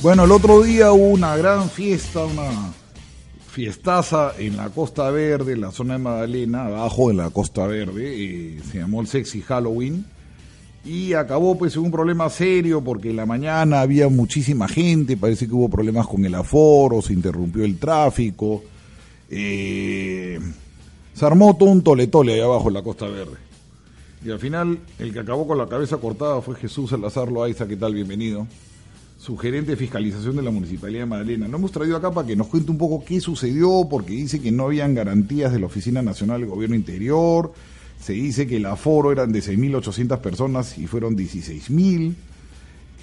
Bueno, el otro día hubo una gran fiesta, una fiestaza en la Costa Verde, en la zona de Magdalena, abajo de la Costa Verde, y se llamó el Sexy Halloween. Y acabó pues en un problema serio porque en la mañana había muchísima gente, parece que hubo problemas con el aforo, se interrumpió el tráfico. Eh, se armó todo un tole-tole ahí abajo en la Costa Verde. Y al final, el que acabó con la cabeza cortada fue Jesús Salazar Loaiza. ¿Qué tal? Bienvenido. Su gerente de fiscalización de la Municipalidad de Magdalena. Lo hemos traído acá para que nos cuente un poco qué sucedió, porque dice que no habían garantías de la Oficina Nacional del Gobierno Interior. Se dice que el aforo eran de 6.800 personas y fueron 16.000.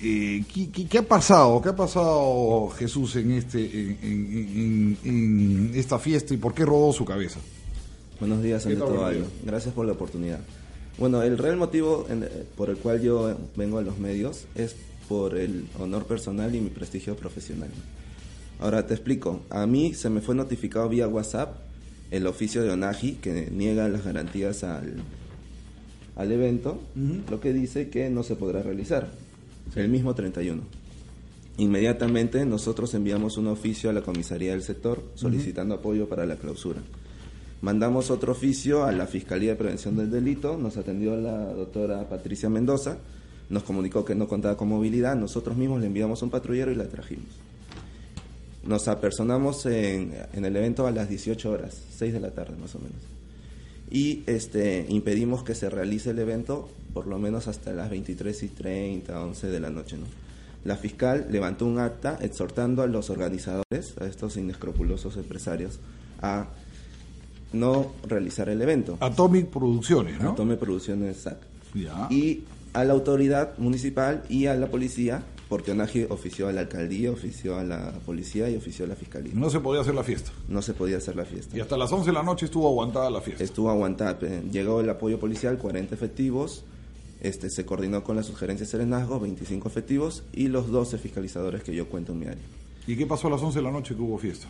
Eh, ¿qué, qué, qué ha pasado? ¿Qué ha pasado Jesús en, este, en, en- en- en esta fiesta y por qué rodó su cabeza? Buenos días, ¿Qué ante todo? Gracias por la oportunidad. Bueno, el real motivo en- por el cual yo vengo a los medios es por el honor personal y mi prestigio profesional. Ahora te explico. A mí se me fue notificado vía WhatsApp el oficio de ONAGI que niega las garantías al, al evento, lo que dice que no se podrá realizar el mismo 31. Inmediatamente nosotros enviamos un oficio a la comisaría del sector solicitando apoyo para la clausura. Mandamos otro oficio a la Fiscalía de Prevención del Delito, nos atendió la doctora Patricia Mendoza, nos comunicó que no contaba con movilidad, nosotros mismos le enviamos un patrullero y la trajimos. Nos apersonamos en, en el evento a las 18 horas, 6 de la tarde más o menos. Y este, impedimos que se realice el evento por lo menos hasta las 23 y 30, 11 de la noche. ¿no? La fiscal levantó un acta exhortando a los organizadores, a estos inescrupulosos empresarios, a no realizar el evento. Atomic Producciones, ¿no? Tome Producciones SAC. Ya. Y a la autoridad municipal y a la policía, porque ONAGI ofició a la alcaldía, ofició a la policía y ofició a la fiscalía. No se podía hacer la fiesta. No se podía hacer la fiesta. Y hasta las 11 de la noche estuvo aguantada la fiesta. Estuvo aguantada. Llegó el apoyo policial, 40 efectivos. Este, se coordinó con las sugerencias de Serenazgo, 25 efectivos y los 12 fiscalizadores que yo cuento en mi área. ¿Y qué pasó a las 11 de la noche que hubo fiesta?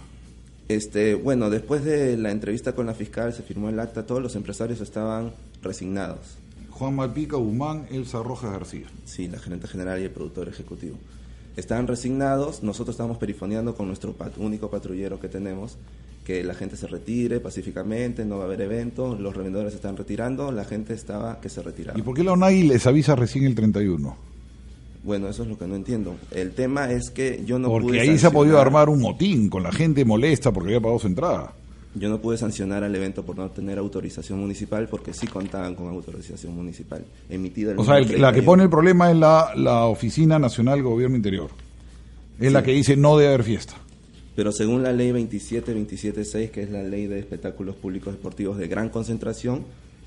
Este, bueno, después de la entrevista con la fiscal, se firmó el acta, todos los empresarios estaban resignados. Juan Malpica, Humán, Elsa Rojas García. Sí, la gerente general y el productor ejecutivo. Estaban resignados, nosotros estábamos perifoneando con nuestro pat- único patrullero que tenemos, que la gente se retire pacíficamente, no va a haber evento, los revendedores se están retirando, la gente estaba que se retiraba. ¿Y por qué la ONAI les avisa recién el 31? Bueno, eso es lo que no entiendo. El tema es que yo no porque pude ahí se ha podido armar un motín con la gente molesta porque había pagado su entrada. Yo no pude sancionar al evento por no tener autorización municipal porque sí contaban con autorización municipal emitida el O sea, el- la que 31. pone el problema es la, la Oficina Nacional Gobierno Interior. Es la que dice no debe haber fiesta. Pero según la ley 27-27-6, que es la ley de espectáculos públicos deportivos de gran concentración,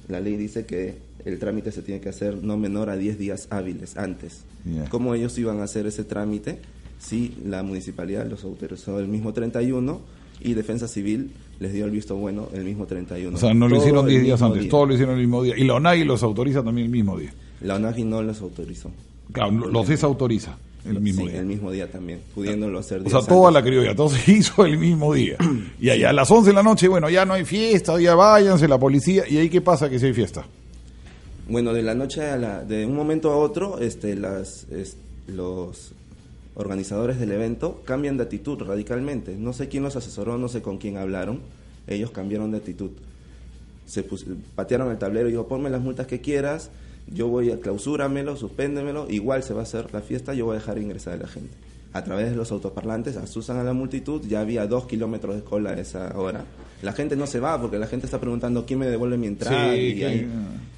la ley dice que el trámite se tiene que hacer no menor a 10 días hábiles antes. Ya. ¿Cómo ellos iban a hacer ese trámite si la municipalidad los autorizó el mismo 31 y Defensa Civil les dio el visto bueno el mismo 31? O sea, no lo Todo hicieron el 10 días antes, día. todo lo hicieron el mismo día. Y la ONAI los autoriza también el mismo día. La ONAGI no los autorizó. Claro, los desautoriza el mismo Sí, día. el mismo día también, pudiéndolo hacer O sea, toda antes. la criolla, todo se hizo el mismo día. Y allá a las 11 de la noche, bueno, ya no hay fiesta, ya váyanse la policía. ¿Y ahí qué pasa que si hay fiesta? Bueno, de la noche a la, de un momento a otro, este, las, es- los organizadores del evento cambian de actitud radicalmente. No sé quién los asesoró, no sé con quién hablaron. Ellos cambiaron de actitud. Se patearon el tablero y dijo, ponme las multas que quieras, yo voy a clausúramelo, suspéndemelo, igual se va a hacer la fiesta, yo voy a dejar ingresar a la gente. A través de los autoparlantes asusan a la multitud, ya había dos kilómetros de cola a esa hora. La gente no se va porque la gente está preguntando quién me devuelve mi entrada. Sí, y que- hay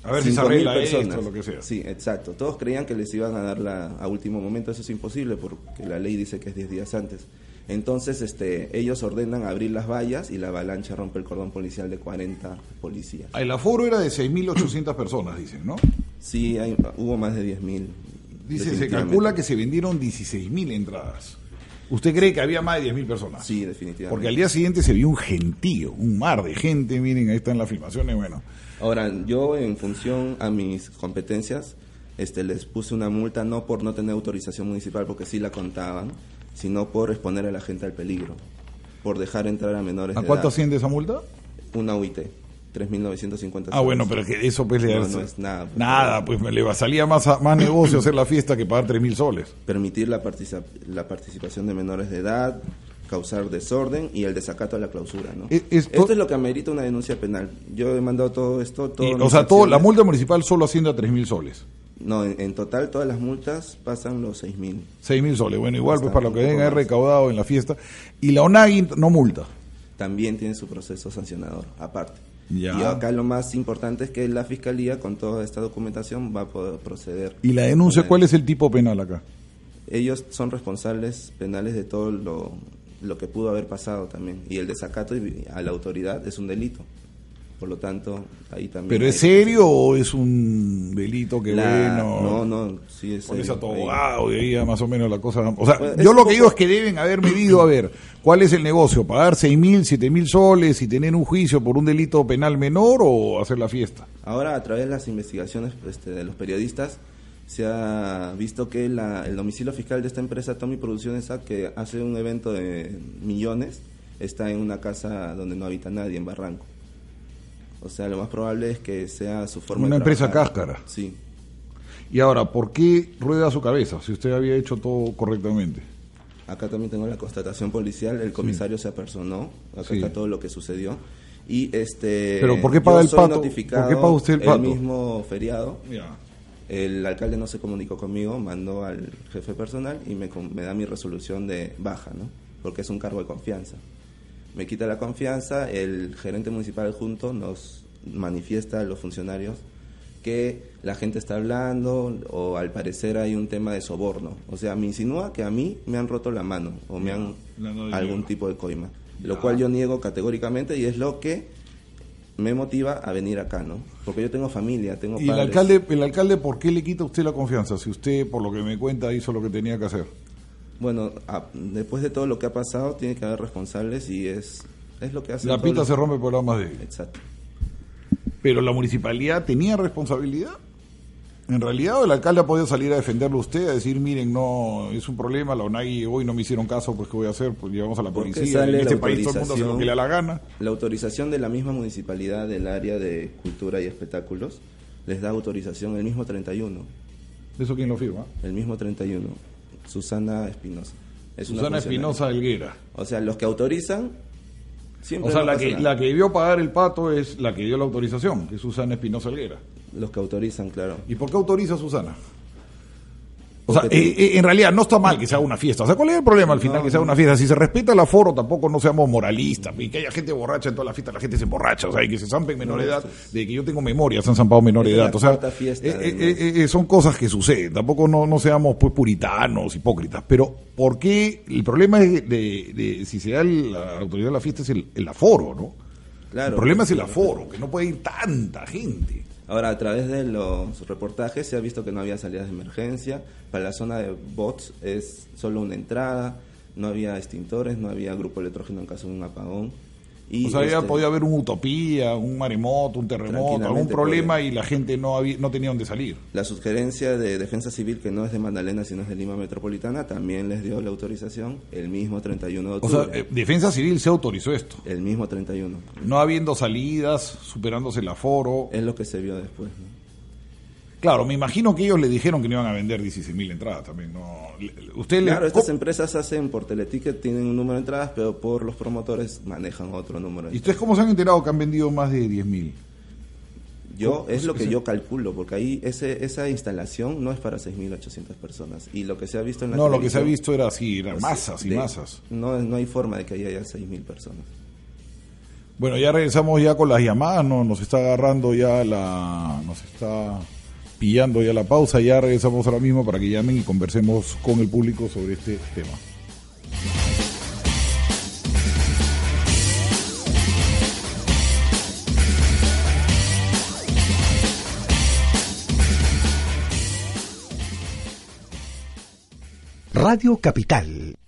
a ver si se 5.000 arregla personas. esto, lo que sea. Sí, exacto. Todos creían que les iban a dar la, a último momento, eso es imposible porque la ley dice que es 10 días antes. Entonces, este, ellos ordenan abrir las vallas y la avalancha rompe el cordón policial de 40 policías. El aforo era de 6.800 personas, dicen, ¿no? Sí, hay- hubo más de 10.000. Dice, se calcula que se vendieron 16.000 entradas. ¿Usted cree que había más de 10.000 personas? Sí, definitivamente. Porque al día siguiente se vio un gentío, un mar de gente, miren, ahí están las filmaciones, bueno. Ahora, yo en función a mis competencias, este, les puse una multa no por no tener autorización municipal, porque sí la contaban, sino por exponer a la gente al peligro, por dejar entrar a menores ¿A de cuánto edad. asciende esa multa? Una UIT, 3.950 Ah, bueno, pero que eso pues le No, no es nada. Nada, pues me le va- salía más, a- más negocio hacer la fiesta que pagar 3.000 soles. Permitir la, participa- la participación de menores de edad, causar desorden y el desacato a la clausura, ¿no? Es- es to- Esto es lo que amerita una denuncia penal. Yo he mandado todo esto, todo Y, o sea, todo, la multa municipal solo asciende a 3.000 soles. No, en, en total todas las multas pasan los 6.000. 6.000 soles. Bueno, igual pues para lo que más. recaudado en la fiesta. Y la ONAGI no multa. también tiene su proceso sancionador aparte. Ya. Y acá lo más importante es que la fiscalía con toda esta documentación va a poder proceder. ¿Y la denuncia cuál es el tipo penal acá? Ellos son responsables penales de todo lo, lo que pudo haber pasado también. Y el desacato a la autoridad es un delito. Por lo tanto, ahí también... ¿Pero es serio o es un delito que La- bueno? No, no, sí es serio. Ahí- abogado y ahí más o menos la cosa. O sea, Pues, yo lo que digo es que deben haber medido, a ver, ¿cuál es el negocio? ¿Pagar seis mil, siete mil soles y tener un juicio por un delito penal menor o hacer la fiesta? Ahora, a través de las investigaciones este, de los periodistas, se ha visto que la- el domicilio fiscal de esta empresa, Tommy Producciones, que hace un evento de millones, está en una casa donde no habita nadie, en Barranco. O sea, lo más probable es que sea su forma Una de empresa cáscara. Sí. Y ahora, ¿por qué rueda su cabeza si usted había hecho todo correctamente? Acá también tengo la constatación policial, el comisario se apersonó, acá Sí. está todo lo que sucedió. Y este Pero, ¿por qué paga el pato? notificado ¿Por qué paga usted el pato? mismo feriado. El alcalde no se comunicó conmigo, mandó al jefe personal y me, me da mi resolución de baja, ¿no? Porque es un cargo de confianza. Me quita la confianza, el gerente municipal junto nos manifiesta a los funcionarios que la gente está hablando o al parecer hay un tema de soborno. O sea, me insinúa que a mí me han roto la mano o me han no algún tipo de coima. Lo cual yo niego categóricamente y es lo que me motiva a venir acá, ¿no? Porque yo tengo familia, tengo ¿Y el padres. alcalde, el alcalde por qué le quita a usted la confianza si usted, por lo que me cuenta, hizo lo que tenía que hacer? Bueno, a- después de todo lo que ha pasado, tiene que haber responsables y es, es lo que hace. La pita se rompe por la más débil. Exacto. Pero la municipalidad tenía responsabilidad. En realidad, el alcalde ha podido salir a defenderlo a usted, a decir, miren, no, es un problema, la ONAGI hoy no me hicieron caso, pues ¿qué voy a hacer? Pues llevamos a la policía, en este la país todo el mundo hace lo que le da la gana. La autorización de la misma municipalidad del área de cultura y espectáculos les da autorización el mismo 31. ¿Eso quién lo firma? El mismo 31. Susana Espinosa. Es Susana. Espinosa Helguera. O sea, los que autorizan. Siempre O sea, no la que, nada. la que debió pagar el pato es la que dio la autorización, que es Susana Espinosa Helguera. Los que autorizan, claro. ¿Y por qué autoriza Susana? O sea, eh, eh, en realidad no está mal que se haga una fiesta. O sea, ¿cuál es el problema al final No, que se haga una fiesta? Si se respeta el aforo, tampoco no seamos moralistas. Y que haya gente borracha en toda la fiesta, la gente se emborracha. O sea, y que se zampen menor No, edad. es- De que yo tengo memoria, se han zampado menor de edad. O sea, fiesta, eh, eh, eh, son cosas que suceden. Tampoco no, no seamos pues puritanos, hipócritas. Pero, ¿por qué? El problema es de, de si se da la autoridad de la fiesta es el, el aforo, ¿no? Claro. el problema es el aforo, que no puede ir tanta gente. Ahora, a través de los reportajes se ha visto que no había salidas de emergencia. Para la zona de bots es solo una entrada. No había extintores, no había grupo electrógeno en caso de un apagón. Y, o sea, ya este, podía haber una utopía, un maremoto, un terremoto, algún problema podía. y la gente no había, no tenía dónde salir. La sugerencia de Defensa Civil, que no es de Magdalena, sino es de Lima Metropolitana, también les dio la autorización el mismo 31 de O octubre. sea, eh, Defensa Civil se autorizó esto. el mismo 31. No habiendo salidas, superándose el aforo. Es lo que se vio después. ¿no? Claro, me imagino que ellos le dijeron que no iban a vender 16.000 entradas también. No, usted le- Claro, estas ¿cómo- empresas hacen por teleticket, tienen un número de entradas, pero por los promotores manejan otro número de ¿Y ustedes cómo se han enterado que han vendido más de 10.000? Yo, es lo que yo calculo, porque ahí ese, esa instalación no es para 6.800 personas. Y lo que se ha visto en la No, lo que se ha visto era así, eran pues, masas y de- masas. No, no hay forma de que haya ya 6.000 personas. Bueno, ya regresamos ya con las llamadas, no, nos está agarrando ya la, nos está pillando ya la pausa, ya regresamos ahora mismo para que llamen y conversemos con el público sobre este tema. Radio Capital.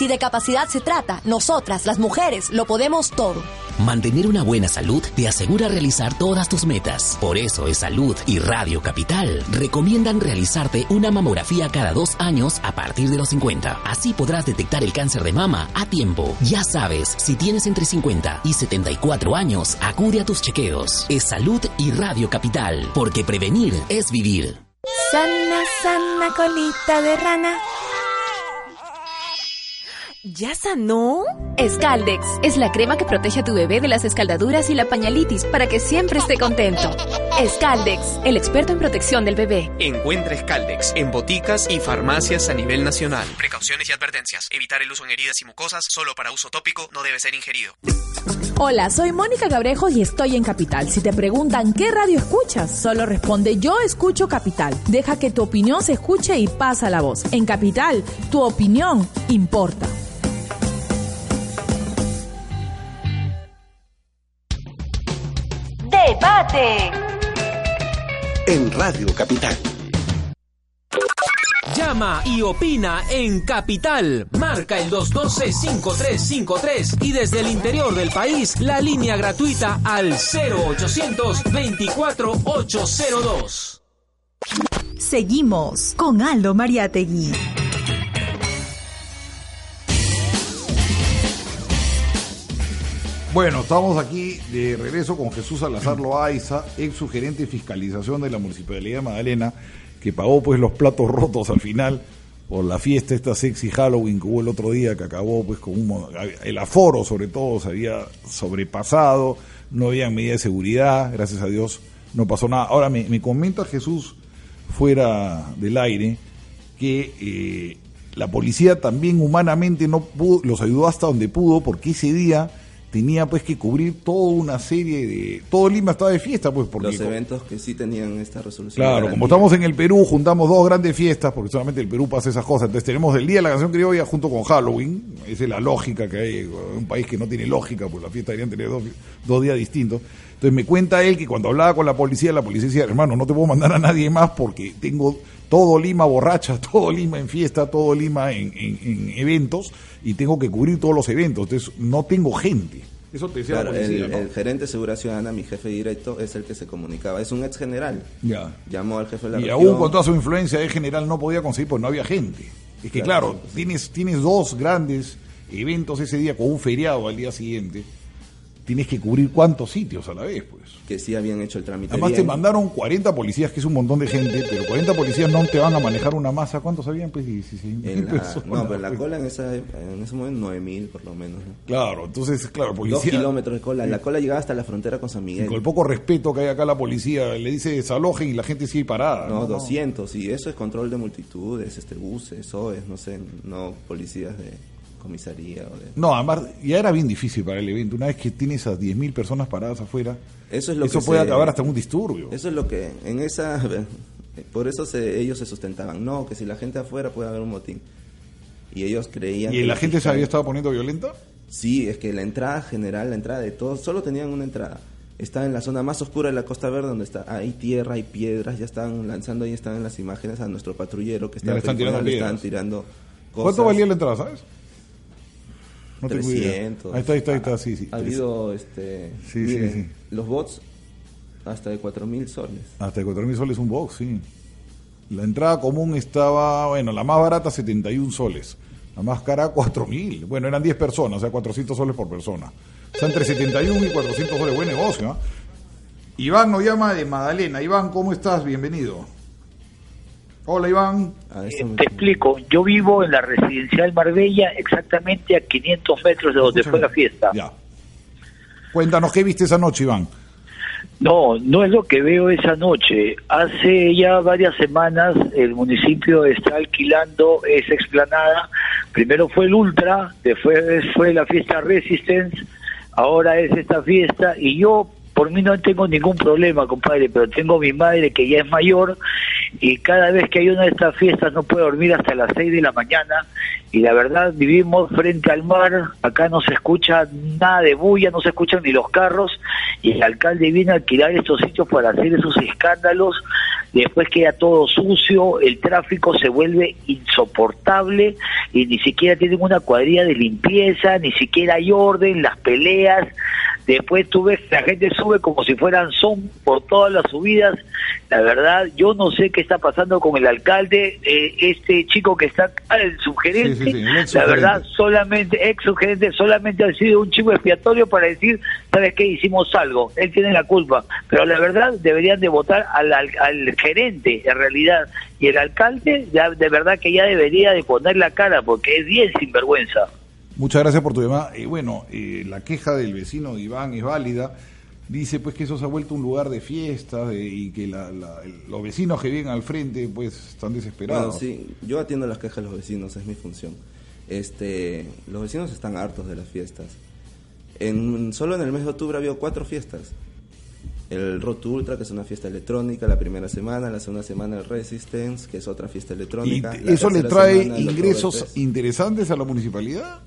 Si de capacidad se trata, nosotras, las mujeres, lo podemos todo. Mantener una buena salud te asegura realizar todas tus metas. Por eso es Salud y Radio Capital recomiendan realizarte una mamografía cada dos años a partir de los 50. Así podrás detectar el cáncer de mama a tiempo. Ya sabes, si tienes entre 50 y 74 años, acude a tus chequeos. Es Salud y Radio Capital, porque prevenir es vivir. Sana, sana colita de rana. ¿Ya sanó? Escaldex es la crema que protege a tu bebé de las escaldaduras y la pañalitis para que siempre esté contento. Escaldex, el experto en protección del bebé. Encuentra Escaldex en boticas y farmacias a nivel nacional. Precauciones y advertencias. Evitar el uso en heridas y mucosas solo para uso tópico no debe ser ingerido. Hola, soy Mónica Cabrejos y estoy en Capital. Si te preguntan qué radio escuchas, solo responde yo escucho Capital. Deja que tu opinión se escuche y pasa la voz. En Capital, tu opinión importa. Debate. En Radio Capital. Llama y opina en Capital. Marca el 212-5353 y desde el interior del país la línea gratuita al 0800-24-802. Seguimos con Aldo Mariategui. Bueno, estamos aquí de regreso con Jesús Salazar Loaiza, ex sugerente de fiscalización de la Municipalidad de Magdalena, que pagó pues los platos rotos al final por la fiesta esta sexy Halloween que hubo el otro día, que acabó pues con un... El aforo sobre todo se había sobrepasado, no había medidas de seguridad, gracias a Dios no pasó nada. Ahora me, me comenta Jesús fuera del aire que eh, la policía también humanamente no pudo, los ayudó hasta donde pudo porque ese día tenía pues que cubrir toda una serie de... Todo Lima estaba de fiesta, pues porque... Los eventos que sí tenían esta resolución. Claro, como estamos en el Perú, juntamos dos grandes fiestas, porque solamente el Perú pasa esas cosas. Entonces tenemos el Día de la Canción Criolla junto con Halloween. Esa es la lógica que hay un país que no tiene lógica, pues la fiesta deberían tener dos, dos días distintos. Entonces me cuenta él que cuando hablaba con la policía, la policía decía, hermano, no te puedo mandar a nadie más porque tengo todo Lima borracha, todo Lima en fiesta, todo Lima en, en, en eventos y tengo que cubrir todos los eventos. Entonces no tengo gente. Eso te decía Claro, la policía, el, ¿no? el gerente de seguridad ciudadana, mi jefe directo, es el que se comunicaba. Es un ex general. Ya. Llamó al jefe de la Y región. aún con toda su influencia de general no podía conseguir porque no había gente. Es que claro, Claro, tienes, tienes dos grandes eventos ese día con un feriado al día siguiente. Tienes que cubrir cuántos sitios a la vez, pues. Que sí habían hecho el trámite Además te bien. mandaron 40 policías, que es un montón de gente, pero 40 policías no te van a manejar una masa. ¿Cuántos habían? Pues 16 mil personas, no, pero en la cola en, esa, en ese momento 9000 por lo menos. ¿no? Claro, entonces, claro, Dos policía... kilómetros de cola. La cola llegaba hasta la frontera con San y Miguel. con el poco respeto que hay acá la policía, le dice desalojen y la gente sigue parada. No, ¿no? 200. Y eso es control de multitudes, este buses, OES, no sé, no policías de comisaría o de... No, además ya era bien difícil para el evento. Una vez que tienes a 10.000 personas paradas afuera, Eso es lo eso que puede se- acabar hasta un disturbio. Eso es lo que en esa por eso se, ellos se sustentaban, no, que si la gente afuera puede haber un motín. Y ellos creían ¿Y la gente se había estado poniendo violenta? Sí, es que la entrada general, la entrada de todos, solo tenían una entrada. Está en la zona más oscura de la Costa Verde, donde está hay tierra, hay piedras, ya están lanzando, ahí están en las imágenes a nuestro patrullero que está le están tirando le están piedras. tirando cosas. ¿Cuánto valía la entrada, sabes? No tengo idea. 300. Ahí está, ahí está, ahí está, sí, sí. Ha habido, este, Sí, sí, miren, sí. los bots hasta de 4.000 soles. Hasta 4.000 soles un box, sí. La entrada común estaba, bueno, la más barata 71 soles. La más cara 4.000. Bueno, eran 10 personas, o sea, 400 soles por persona. O sea, entre 71 y 400 soles. Buen negocio, ¿ah? Iván nos llama de Magdalena. Iván, ¿cómo estás? Bienvenido. Hola, Iván. Te explico, yo vivo en la residencial Marbella, exactamente a 500 metros de donde fue la fiesta. Ya. Cuéntanos, ¿qué viste esa noche, Iván? No, no es lo que veo esa noche. Hace ya varias semanas el municipio está alquilando esa explanada. Primero fue el Ultra, después fue la fiesta Resistance, ahora es esta fiesta y yo por mí no tengo ningún problema, compadre, pero tengo mi madre que ya es mayor y cada vez que hay una de estas fiestas no puede dormir hasta las 6 de la mañana y la verdad vivimos frente al mar, acá no se escucha nada de bulla, no se escuchan ni los carros y el alcalde viene a alquilar estos sitios para hacer esos escándalos, después queda todo sucio, el tráfico se vuelve insoportable y ni siquiera tienen una cuadrilla de limpieza, ni siquiera hay orden, las peleas, después tú ves la gente sube como si fueran son por todas las subidas, la verdad yo no sé qué está pasando con el alcalde, eh, este chico que está el sugerente, Sí, sí, sí, el ex la verdad solamente, ex sugerente, solamente ha sido un chivo expiatorio para decir, ¿sabes qué? Hicimos algo, él tiene la culpa, pero la verdad deberían de votar al, al, al gerente, en realidad, y el alcalde, ya de verdad que ya debería de poner la cara, porque es bien sinvergüenza. Muchas gracias por tu llamada. Y bueno, eh, la queja del vecino de Iván es válida. Dice pues que eso se ha vuelto un lugar de fiesta de- y que la- los vecinos que viven al frente pues están Bueno, desesperados. sí, yo atiendo las quejas de los vecinos, es mi función. Este, los vecinos están hartos de las fiestas. En, solo en el mes de octubre ha habido cuatro fiestas. El Rot Ultra, que es una fiesta electrónica, la primera semana, la segunda semana el Resistance, que es otra fiesta ¿Y electrónica. eso le trae semana, ingresos interesantes a la municipalidad?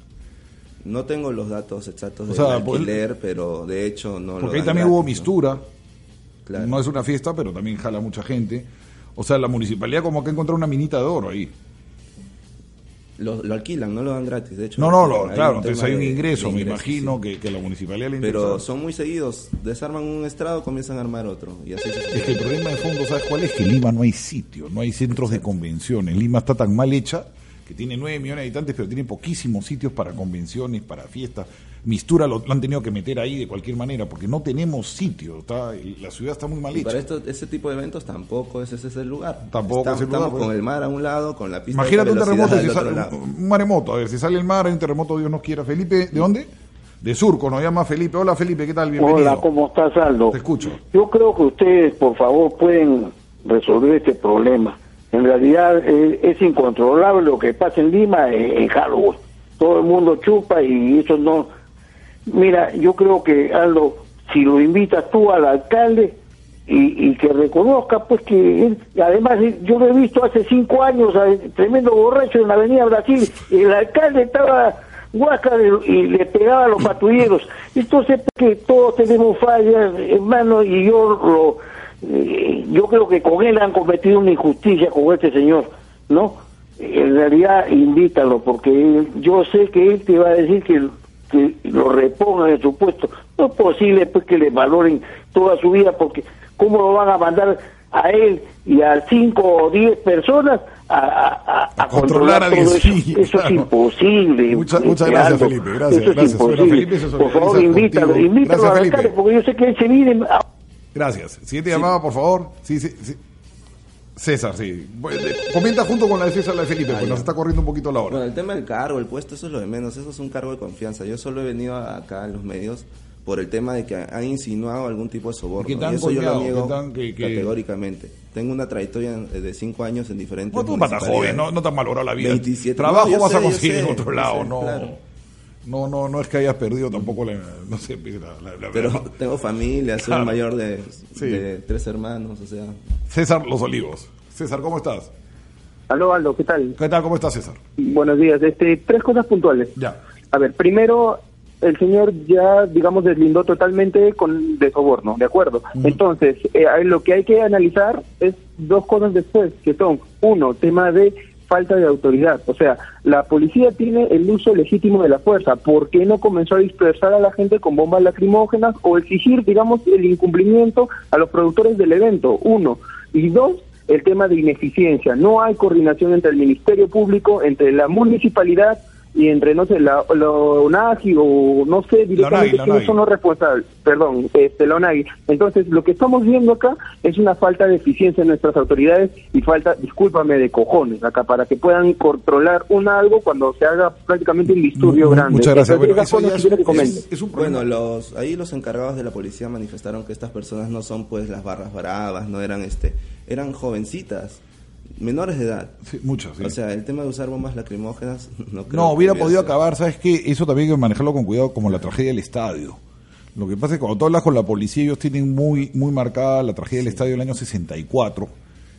No tengo los datos exactos O del sea, pues, alquiler, pero de hecho no lo Porque ahí dan también hubo mistura. Claro. No es una fiesta, pero también jala mucha gente. O sea, la municipalidad como que encontró una minita de oro ahí. Lo, lo alquilan, no lo dan gratis, de hecho. No, no, lo, claro, entonces hay un de- ingreso, de me imagino, sí. que, que la municipalidad le Pero interesa. son muy seguidos, desarman un estrado, comienzan a armar otro. Y así Es que el problema de fondo, ¿sabes cuál es? Que en Lima no hay sitio, no hay centros de convenciones. Lima está tan mal hecha que tiene 9 millones de habitantes, pero tiene poquísimos sitios para convenciones, para fiestas. Mistura lo, lo han tenido que meter ahí de cualquier manera, porque no tenemos sitio. Está, la ciudad está muy mal Y para hecha. esto, ese tipo de eventos tampoco es ese es el lugar. Tampoco estamos, es el lugar, estamos pues. con el mar a un lado, con la pista Imagínate de un terremoto, si sale, un maremoto, a ver, si sale el mar, hay un terremoto, Dios nos quiera. Felipe, ¿de dónde? De Surco, nos llama Felipe. Hola Felipe, ¿qué tal? Bienvenido. Hola, ¿cómo estás, Aldo? Te escucho. Yo creo que ustedes, por favor, pueden resolver este problema. En realidad eh, es incontrolable lo que pasa en Lima en, en Halloween. Todo el mundo chupa y eso no... Mira, yo creo que, Aldo, si lo invitas tú al alcalde y, y que reconozca, pues que él, además eh, yo lo he visto hace cinco años, tremendo borracho en la Avenida Brasil, y el alcalde estaba de- y le pegaba a los patrulleros. Entonces, que todos tenemos fallas, hermano, y yo lo, eh, yo creo que con él han cometido una injusticia con este señor, ¿no? En realidad, invítalo, porque él- yo sé que él te va a decir que, que lo repongan en su puesto. No es posible pues que le valoren toda su vida, porque ¿cómo lo van a mandar a él y a cinco o diez personas a, a- a- a controlar a todo eso? 10, sí, Eso es claro. imposible. Muchas- muchas gracias. Felipe, gracias, Eso es gracias. Bueno, imposible. Felipe se Por favor, invítalo, contigo. invítalo Gracias, al Felipe. porque yo sé que él se viene... a- Gracias. Siguiente llamada, por favor. Sí, sí, sí. César, sí. Eh, Comenta junto con la de César la de Felipe, pues nos está corriendo un poquito la hora. Bueno, el tema del cargo, el puesto, eso es lo de menos. Eso es un cargo de confianza. Yo solo he venido acá en los medios por el tema de que han insinuado algún tipo de soborno. ¿Y y eso yo lo niego ¿Qué tan que- que- categóricamente. Tengo una trayectoria de cinco años en diferentes No, tú joven, no, no te has malogrado la vida. 27. Trabajo No, vas sé, a conseguir en otro lado, sé, no. claro. No, no, no es que hayas perdido tampoco la, no sé, la, la- la- Pero tengo familia, soy Claro. el mayor de, Sí. de tres hermanos, o sea... César Los Olivos. César, ¿cómo estás? Aló, Aldo, ¿qué tal? ¿Qué tal? ¿Cómo estás, César? Buenos días. Este, tres cosas puntuales. Ya. A ver, primero, el señor ya, digamos, deslindó totalmente con de soborno, ¿de acuerdo? Entonces, eh, lo que hay que analizar es dos cosas después, que son, uno, tema de falta de autoridad. O sea, la policía tiene el uso legítimo de la fuerza. ¿Por qué no comenzó a dispersar a la gente con bombas lacrimógenas o exigir, digamos, el incumplimiento a los productores del evento? Uno. Y dos, el tema de ineficiencia. No hay coordinación entre el Ministerio Público, entre la municipalidad y entre, no sé, la, la ONAGI o no sé directamente la ONAGI. son los responsables. Perdón, este, la ONAGI. Entonces, lo que estamos viendo acá es una falta de eficiencia en nuestras autoridades y falta, discúlpame, de cojones acá para que puedan controlar un algo cuando se haga prácticamente un disturbio Mu- grande. muchas gracias. Entonces, Bueno, eso ya es- Bueno, los, ahí los encargados de la policía manifestaron que estas personas no son pues las barras bravas, no eran este, eran jovencitas, menores de edad. sí. O sea, el tema de usar bombas lacrimógenas no creo No, hubiera podido acabar, ¿sabes qué? Eso también hay que manejarlo con cuidado como la tragedia del estadio. Lo que pasa es que cuando tú hablas con la policía, ellos tienen muy, muy marcada la tragedia del estadio del año 64,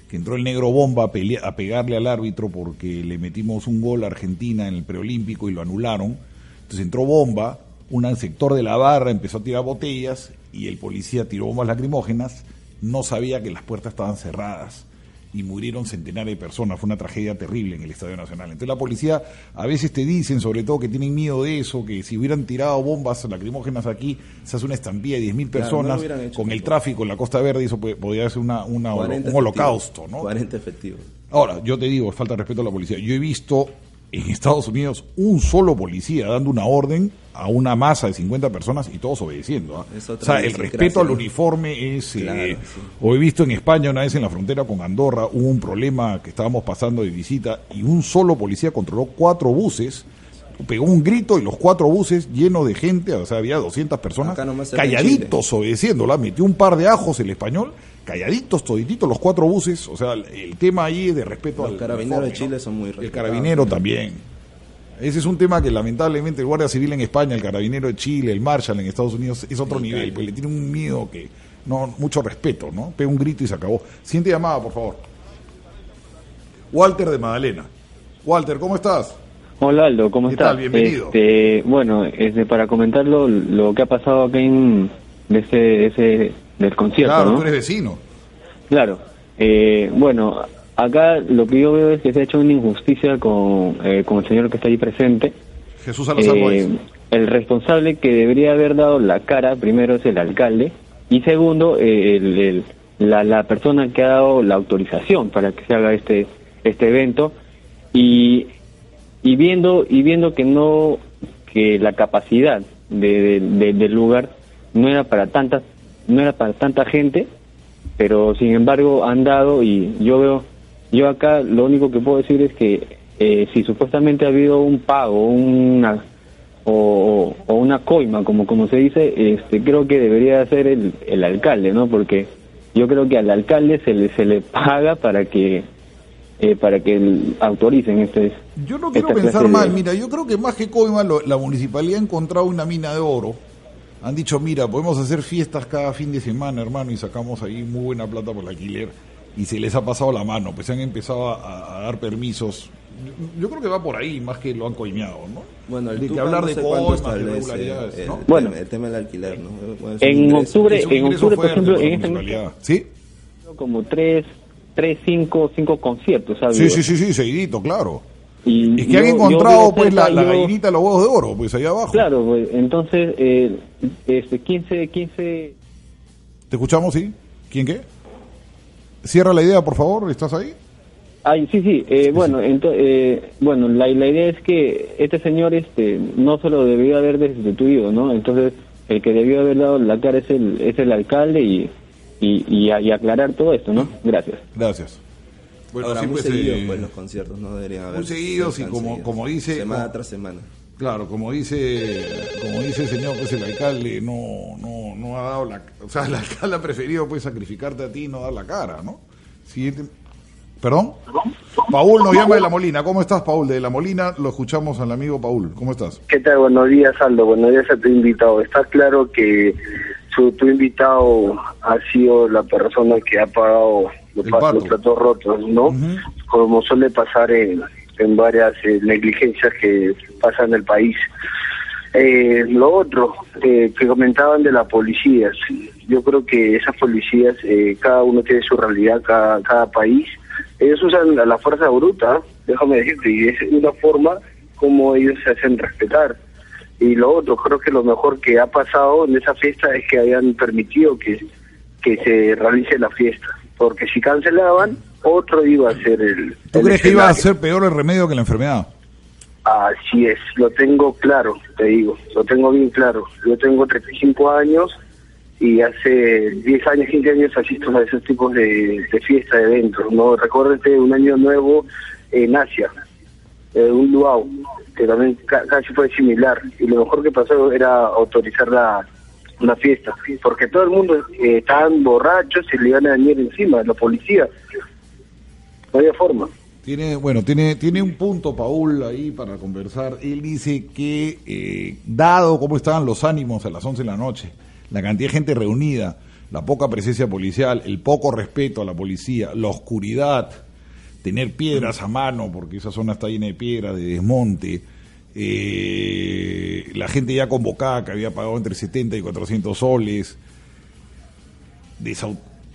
que entró el negro bomba a, a pegarle al árbitro porque le metimos un gol a Argentina en el preolímpico y lo anularon. Entonces entró bomba, un sector de la barra empezó a tirar botellas y el policía tiró bombas lacrimógenas, no sabía que las puertas estaban cerradas y murieron centenares de personas. Fue una tragedia terrible en el Estadio Nacional. Entonces la policía a veces te dicen, sobre todo, que tienen miedo de eso, que si hubieran tirado bombas lacrimógenas aquí, se hace una estampilla de 10.000 Claro, no lo personas. con el tráfico en la Costa Verde, eso puede- podría ser una, una- 40 un holocausto, ¿no? 40 efectivos. Ahora, yo te digo, falta de respeto a la policía. Yo he visto en Estados Unidos un solo policía dando una orden a una masa de 50 personas y todos obedeciendo. ¿ah? O sea, el respeto al uniforme es... eh, Claro, sí. O he visto en España una vez en la frontera con Andorra, hubo un problema que estábamos pasando de visita y un solo policía controló cuatro buses, pegó un grito y los cuatro buses llenos de gente, o sea, había 200 personas, calladitos obedeciéndola, metió un par de ajos el español, calladitos, todititos los cuatro buses, o sea, el, tema ahí es de respeto Los al carabineros de. Chile son muy El carabinero también. Ese es un tema que lamentablemente el Guardia Civil en España, el carabinero de Chile, el Marshall en Estados Unidos es otro nivel, pues le tiene un miedo que no mucho respeto, ¿no? Pega un grito y se acabó. Siguiente llamada, por favor. Walter de Magdalena. Walter, ¿cómo estás? Hola Aldo, ¿cómo ¿Qué estás? tal? Bienvenido. Este, bueno, este, para comentar lo, que ha pasado aquí en de ese, ese del concierto, claro, ¿no? tú eres vecino. Claro. Eh, bueno, acá lo que yo veo es que se ha hecho una injusticia con, eh, con el señor que está ahí presente. Jesús Salazar Eh, el responsable que debería haber dado la cara primero es el alcalde y segundo eh, el- el- la, la persona que ha dado la autorización para que se haga este este evento y y viendo y viendo que no que la capacidad de, de- de- del lugar no era para tantas no era para tanta gente pero sin embargo han dado y yo veo yo acá lo único que puedo decir es que eh, si supuestamente ha habido un pago una o, o una coima como como se dice este creo que debería ser el, el alcalde no porque yo creo que al alcalde se le se le paga para que eh, para que autoricen este Yo no quiero pensar de- mal, mira, yo creo que más que coima, lo- la municipalidad ha encontrado una mina de oro. Han dicho, mira, podemos hacer fiestas cada fin de semana, hermano, y sacamos ahí muy buena plata por el alquiler. Y se les ha pasado la mano, pues han empezado a, a dar permisos. Yo, yo creo que va por ahí, más que lo han coimeado, ¿no? Bueno, el de que hablar no de sé establece irregularidades, el, ¿no? Bueno. tema, el tema del alquiler, ¿no? Bueno, en ingreso. octubre en octubre por ejemplo en este municipalidad. ¿Sí? como tres tres cinco cinco conciertos ha Sí, sí, sí, sí, seguidito, claro. Y Es que han yo- yo encontrado, pues, la, la yo- gallinita de los huevos de oro, pues, allá abajo. Claro, pues, entonces, eh, este, 15, 15... ¿Te escuchamos, sí? ¿Quién qué? Cierra la idea, por favor, ¿estás ahí? Ay, sí, sí, eh, bueno, ento- eh, bueno, la, la idea es que este señor este, no se lo debió haber destituido, ¿no? Entonces, el que debió haber dado la cara es el, es el alcalde y, y, y, y aclarar todo esto, ¿no? Gracias. Gracias. Bueno, Ahora, sí, muy pues, seguidos, eh, pues, los conciertos no deberían haber. muy seguidos y como, seguidos. como dice... Semana como- tras semana. Claro, como dice, como dice el señor, pues el alcalde no, no, no ha dado la, o sea, el alcalde ha preferido pues sacrificarte a ti y no dar la cara, ¿no? Siguiente. ¿Perdón? Paul nos llama de La Molina. ¿Cómo estás, Paul? De La Molina lo escuchamos al amigo Paul. ¿Cómo estás? ¿Qué tal? Buenos días, Aldo. Buenos días a tu invitado. Está claro que su, tu invitado ha sido la persona que ha pagado los, los platos rotos, ¿no? Como suele pasar en, en varias eh, negligencias que pasan en el país. Eh, lo otro eh, que comentaban de las policías, yo creo que esas policías, eh, cada uno tiene su realidad, cada, cada país. Ellos usan la, la fuerza bruta, déjame decirte, y es una forma como ellos se hacen respetar. Y lo otro, creo que lo mejor que ha pasado en esa fiesta es que hayan permitido que, que se realice la fiesta. Porque si cancelaban, otro iba a ser el... ¿Tú el crees que iba a ser peor el remedio que la enfermedad? Así es, lo tengo claro, te digo, lo tengo bien claro. Yo tengo 35 años y hace 10 años, 15 años asisto a esos tipos de, de fiestas, de eventos. ¿no? Recuérdate un año nuevo en Asia, eh, un luau, que también ca- casi fue similar. Y lo mejor que pasó era autorizar la, la fiesta, porque todo el mundo eh, estaban borrachos y le iban a venir encima, la policía. No forma. Tiene, bueno, tiene, tiene un punto, Paul, ahí para conversar. Él dice que, eh, dado cómo estaban los ánimos a las 11 de la noche, la cantidad de gente reunida, la poca presencia policial, el poco respeto a la policía, la oscuridad, tener piedras a mano, porque esa zona está llena de piedras, de desmonte, eh, la gente ya convocada que había pagado entre 70 y 400 soles,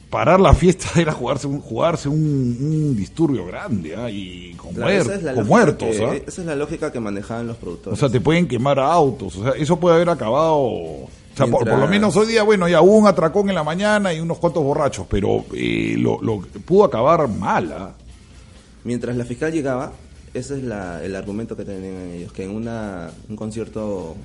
parar la fiesta era jugarse un, jugarse un, un disturbio grande ¿ah? y con, Claro, muer- es con muertos. que- ¿ah? Esa es la lógica que manejaban los O productores. sea, te pueden quemar autos. O sea, eso puede haber acabado. O sea, por, por lo menos hoy día, bueno, ya hubo un atracón en la mañana y unos cuantos borrachos, pero eh, lo, lo pudo acabar mal. ¿ah? Mientras la fiscal llegaba, ese es la- el argumento que tenían ellos, que en una, un concierto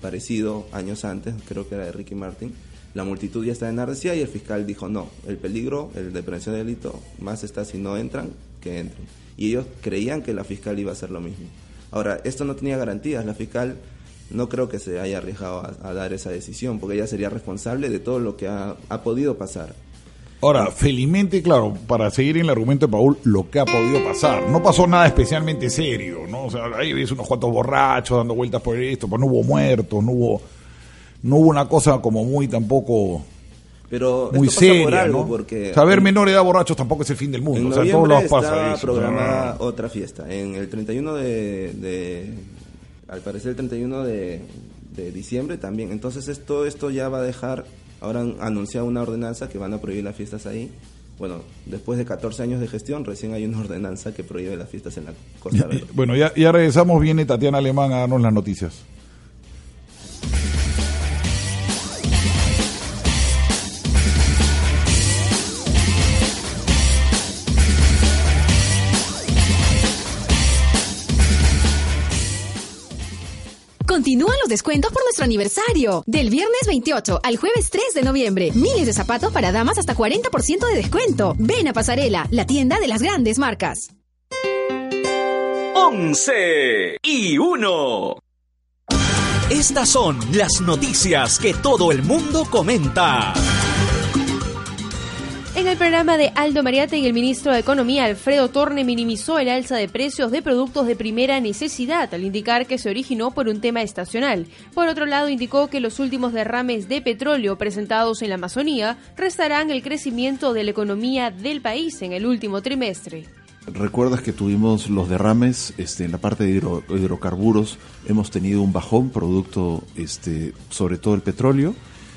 parecido años antes, creo que era de Ricky Martin, la multitud ya estaba enardecida y el fiscal dijo, no, el peligro, el de prevención de delito, más está si no entran, que entren. Y ellos creían que la fiscal iba a hacer lo mismo. Ahora, esto no tenía garantías, la fiscal no creo que se haya arriesgado a, a dar esa decisión, porque ella sería responsable de todo lo que ha, ha podido pasar. Ahora, felizmente, claro, para seguir en el argumento de Paul, lo que ha podido pasar. No pasó nada especialmente serio, ¿no? O sea, ahí ves unos cuantos borrachos dando vueltas por esto, pues no hubo muertos, no hubo, no hubo una cosa como muy tampoco Pero muy esto pasa por seria, algo, ¿no? porque Saber menor edad borrachos tampoco es el fin del mundo. O sea, todos estaba pasa programada otra fiesta. En el 31 de, de- al parecer el 31 de, de diciembre también. Entonces esto esto ya va a dejar, ahora han anunciado una ordenanza que van a prohibir las fiestas ahí. Bueno, después de 14 años de gestión, recién hay una ordenanza que prohíbe las fiestas en la Costa Verde. Bueno, ya, ya regresamos. Viene Tatiana Alemán a darnos las noticias. Continúan los descuentos por nuestro aniversario. Del viernes 28 al jueves 3 de noviembre. Miles de zapatos para damas hasta 40% de descuento. Ven a Pasarela, la tienda de las grandes marcas. 11 y 1. Estas son las noticias que todo el mundo comenta. En el programa de Aldo Mariate, el ministro de Economía, Alfredo Torne, minimizó el alza de precios de productos de primera necesidad, al indicar que se originó por un tema estacional. Por otro lado, indicó que los últimos derrames de petróleo presentados en la Amazonía restarán el crecimiento de la economía del país en el último trimestre. Recuerdas que tuvimos los derrames este, en la parte de hidro- hidrocarburos, hemos tenido un bajón producto este, sobre todo el petróleo.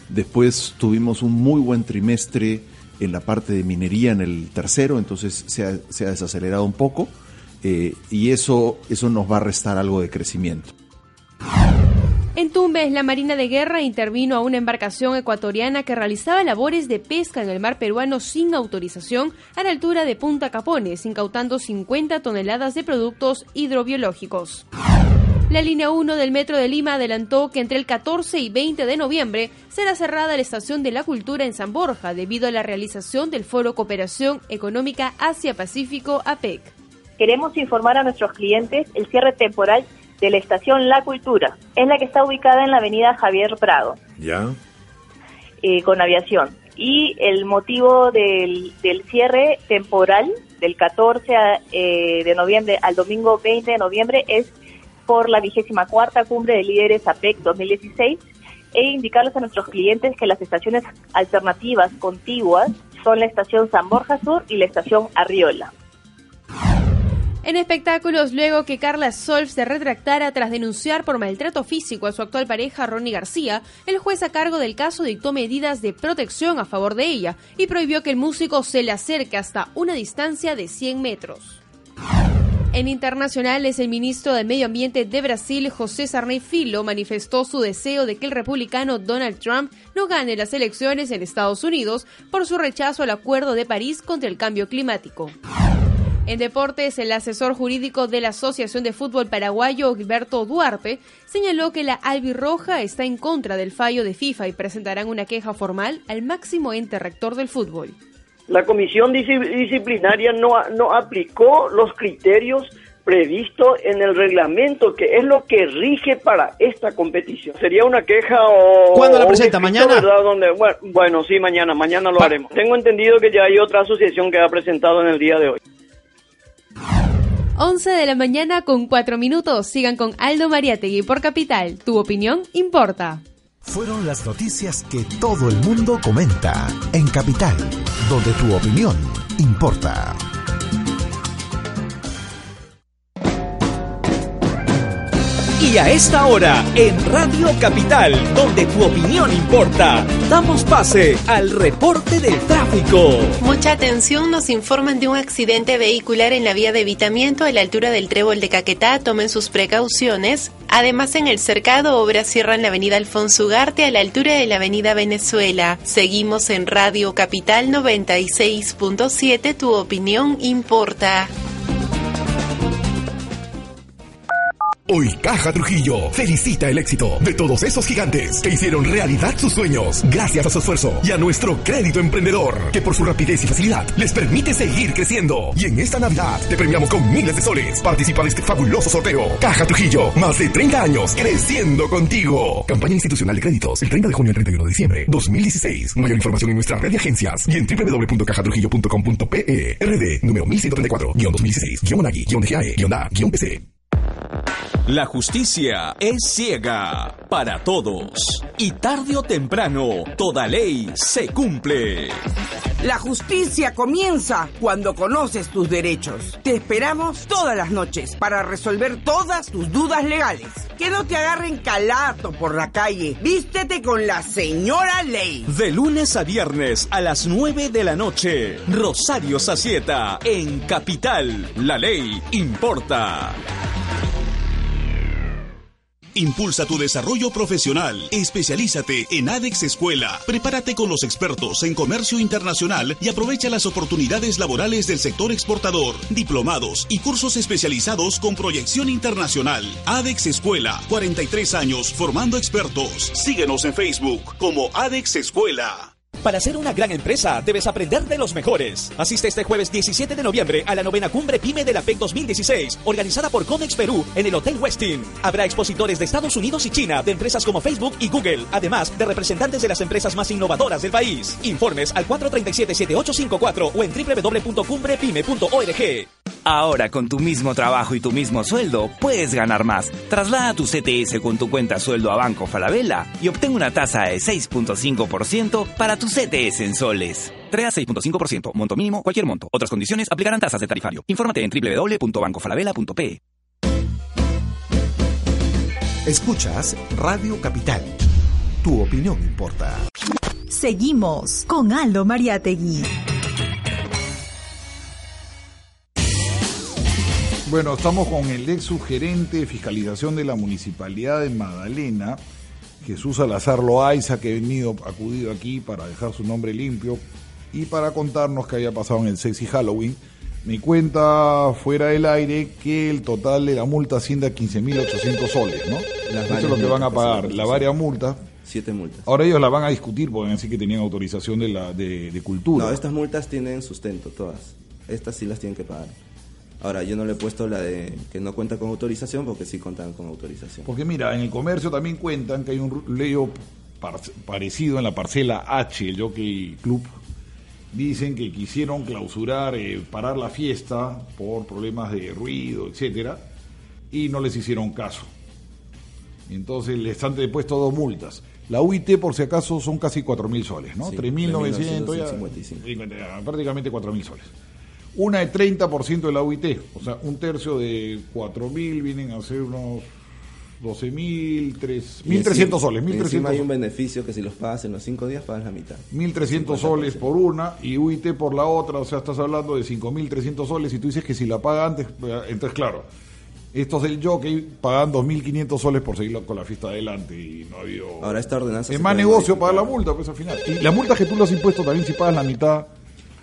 Después tuvimos un muy buen trimestre en la parte de minería en el tercero, entonces se ha, desacelerado un poco eh, y eso, eso nos va a restar algo de crecimiento. En Tumbes, la Marina de Guerra intervino a una embarcación ecuatoriana que realizaba labores de pesca en el mar peruano sin autorización a la altura de Punta Capones, incautando 50 toneladas de productos hidrobiológicos. La línea 1 del Metro de Lima adelantó que entre el 14 y 20 de noviembre será cerrada la Estación de la Cultura en San Borja debido a la realización del Foro Cooperación Económica Asia-Pacífico APEC. Queremos informar a nuestros clientes el cierre temporal de la estación La Cultura. Es la que está ubicada en la avenida Javier Prado, ¿Ya? eh, con aviación. Y el motivo del, del cierre temporal del 14 a- eh, de noviembre al domingo 20 de noviembre es por la vigésima cuarta cumbre de líderes APEC 2016 e indicarles a nuestros clientes que las estaciones alternativas contiguas son la estación San Borja Sur y la estación Arriola. En espectáculos, luego que Carla Solf se retractara tras denunciar por maltrato físico a su actual pareja Ronnie García, el juez a cargo del caso dictó medidas de protección a favor de ella y prohibió que el músico se le acerque hasta una distancia de 100 metros. En internacionales, el ministro de Medio Ambiente de Brasil, José Sarney Filo, manifestó su deseo de que el republicano Donald Trump no gane las elecciones en Estados Unidos por su rechazo al Acuerdo de París contra el cambio climático. En deportes, el asesor jurídico de la Asociación de Fútbol Paraguayo, Gilberto Duarte, señaló que la albirroja está en contra del fallo de FIFA y presentarán una queja formal al máximo ente rector del fútbol. La comisión disci- disciplinaria no, no aplicó los criterios previstos en el reglamento, que es lo que rige para esta competición. Sería una queja o... ¿Cuándo la presenta? ¿Mañana? ¿verdad? Donde, bueno, bueno, sí, mañana, mañana lo haremos. Tengo entendido que ya hay otra asociación que ha presentado en el día de hoy. 11 de la mañana con 4 minutos. Sigan con Aldo Mariategui por Capital. Tu opinión importa. Fueron las noticias que todo el mundo comenta en Capital, donde tu opinión importa. Y a esta hora, en Radio Capital, donde tu opinión importa, damos pase al reporte del tráfico. Mucha atención, nos informan de un accidente vehicular en la vía de evitamiento a la altura del trébol de Caquetá. Tomen sus precauciones. Además, en el cercado, obras cierran la avenida Alfonso Ugarte a la altura de la avenida Venezuela. Seguimos en Radio Capital 96.7, tu opinión importa. Hoy Caja Trujillo felicita el éxito de todos esos gigantes que hicieron realidad sus sueños gracias a su esfuerzo y a nuestro crédito emprendedor que por su rapidez y facilidad les permite seguir creciendo. Y en esta Navidad te premiamos con miles de soles. Participa de este fabuloso sorteo. Caja Trujillo, más de 30 años creciendo contigo. Campaña institucional de créditos el 30 de junio al 31 de diciembre 2016. Mayor información en nuestra red de agencias y en www.cajatrujillo.com.pe RD número 1134-2016-Monagui-DGAE-A-PC. La justicia es ciega para todos. Y tarde o temprano, toda ley se cumple. La justicia comienza cuando conoces tus derechos. Te esperamos todas las noches para resolver todas tus dudas legales. Que no te agarren calato por la calle. Vístete con la señora ley. De lunes a viernes a las 9 de la noche, Rosario Sacieta en Capital. La ley importa. Impulsa tu desarrollo profesional. Especialízate en ADEX Escuela. Prepárate con los expertos en comercio internacional y aprovecha las oportunidades laborales del sector exportador, diplomados y cursos especializados con proyección internacional. ADEX Escuela, 43 años formando expertos. Síguenos en Facebook como ADEX Escuela. Para ser una gran empresa, debes aprender de los mejores. Asiste este jueves 17 de noviembre a la novena cumbre PYME de la PEC 2016, organizada por Comex Perú en el Hotel Westin. Habrá expositores de Estados Unidos y China, de empresas como Facebook y Google, además de representantes de las empresas más innovadoras del país. Informes al 437-7854 o en www.cumbrepyme.org. Ahora con tu mismo trabajo y tu mismo sueldo, puedes ganar más. Traslada tu CTS con tu cuenta sueldo a Banco Falabella y obtén una tasa de 6.5% para tu CTS en soles. 3 a 6.5%, monto mínimo, cualquier monto. Otras condiciones aplicarán tasas de tarifario. Infórmate en www.bancofalabella.pe. Escuchas Radio Capital. Tu opinión importa. Seguimos con Aldo Mariategui. Bueno, estamos con el ex subgerente de fiscalización de la municipalidad de Magdalena, Jesús Salazar Loaiza, que ha venido, acudido aquí para dejar su nombre limpio y para contarnos qué había pasado en el sexy Halloween. Me cuenta fuera del aire que el total de la multa asciende a 15.800 soles, ¿no? Las Eso es lo que van a pagar, la sí. varias multas. Siete multas. Ahora ellos la van a discutir porque van a decir que tenían autorización de la de, de cultura. No, estas multas tienen sustento, todas. Estas sí las tienen que pagar. Ahora, yo no le he puesto la de que no cuenta con autorización porque sí contan con autorización. Porque mira, en el comercio también cuentan que hay un leo par- parecido en la parcela H, el Jockey Club. Dicen que quisieron clausurar, eh, parar la fiesta por problemas de ruido, etcétera, y no les hicieron caso. Entonces les han depuesto dos multas. La UIT, por si acaso, son casi 4.000 soles, ¿no? Sí, 3.900, ya, 3.955. 50, ya, prácticamente 4.000 soles. Una de 30% de la UIT, o sea, un tercio de 4.000 vienen a ser unos 12.000, 3, Y 1.300 encima- soles, y Encima hay 1.300 un beneficio que si los pagas en los cinco días pagas la mitad. 1.300 soles por una y UIT por la otra, o sea, estás hablando de 5.300 soles y tú dices que si la paga antes, eh, entonces claro, estos del jockey pagan 2.500 soles por seguir con la fiesta adelante y no ha habido... Ahora esta ordenanza... es más negocio pagar la multa, pues al final. Y las multas que tú las has impuesto también si pagas la mitad,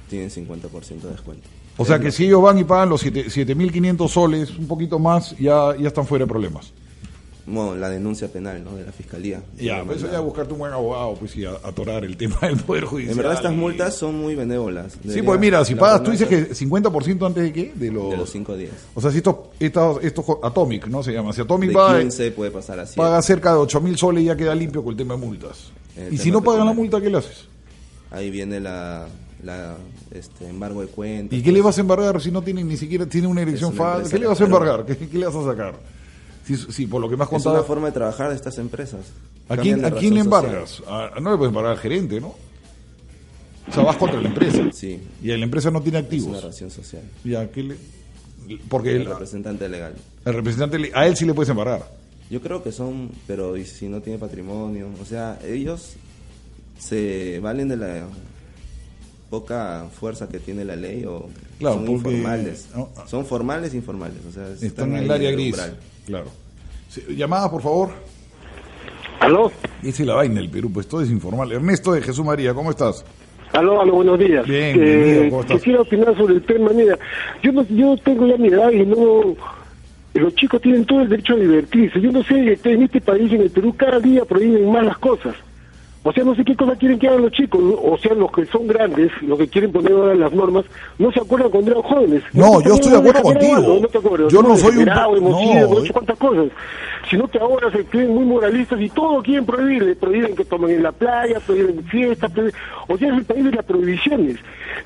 Tienen 50% de descuento. O sea que si ellos van y pagan los siete- 7.500 soles, un poquito más, ya, ya están fuera de problemas. Bueno, la denuncia penal, ¿no? De la fiscalía. Ya, pues eso ya buscarte un buen abogado, pues y a- atorar el tema del Poder Judicial. En verdad estas y- multas son muy benévolas. Sí, pues mira, si pagas, tú dices que 50% antes de qué? De los, De los cinco días. O sea, si estos, estos, estos Atomic, ¿no? Se llama. Si Atomic De va, 15 puede pasar a 7. paga cerca de 8 mil soles y ya queda limpio con el tema de multas. El y si no pagan la multa, ¿qué le haces? Ahí viene la, la este, embargo de cuentas. ¿Y qué le vas a embargar si no tienen ni siquiera tiene una Es falsa? empresa ¿Qué le vas a embargar? ¿Qué, qué le vas a sacar? Si, si por lo que me has Es contado. una forma de trabajar de estas empresas. ¿A quién, ¿A quién le embargas? A- no le puedes embargar al gerente, ¿no? O sea, vas contra la empresa. Sí. Y la empresa no tiene Es activos. una razón social. Ya, ¿qué le- Porque el el, representante legal. el representante, a él sí le puedes embargar. Yo creo que son, pero ¿y si no tiene patrimonio? O sea, ellos se valen de la poca fuerza que tiene la ley o Claro, son porque- informales. no, Son formales e informales. O sea, Están en el área el gris. umbral. Claro. Sí, Llamada, por favor. ¿Aló? Es la vaina del Perú, pues todo es informal. Ernesto de Jesús María, ¿cómo estás? Aló, aló, buenos días. Bien, Eh, ¿cómo estás? quisiera opinar sobre el tema, mira, yo no, yo tengo ya mi edad y no, los chicos tienen todo el derecho a divertirse. Yo no sé, este- en este país, en el Perú, cada día prohíben más las cosas. O sea, no sé qué cosa quieren que hagan los chicos, ¿no? o sea, los que son grandes, los que quieren poner ahora las normas, no se acuerdan cuando eran jóvenes. No, te yo estoy de acuerdo contigo. algo? No te acuerdas, Yo no soy un- hemos no, eh. hecho cuántas cosas. Sino que ahora se creen muy moralistas y todo quieren prohibir. Le prohíben que tomen en la playa, prohíben fiestas, prohíben- o sea, es el país de las prohibiciones.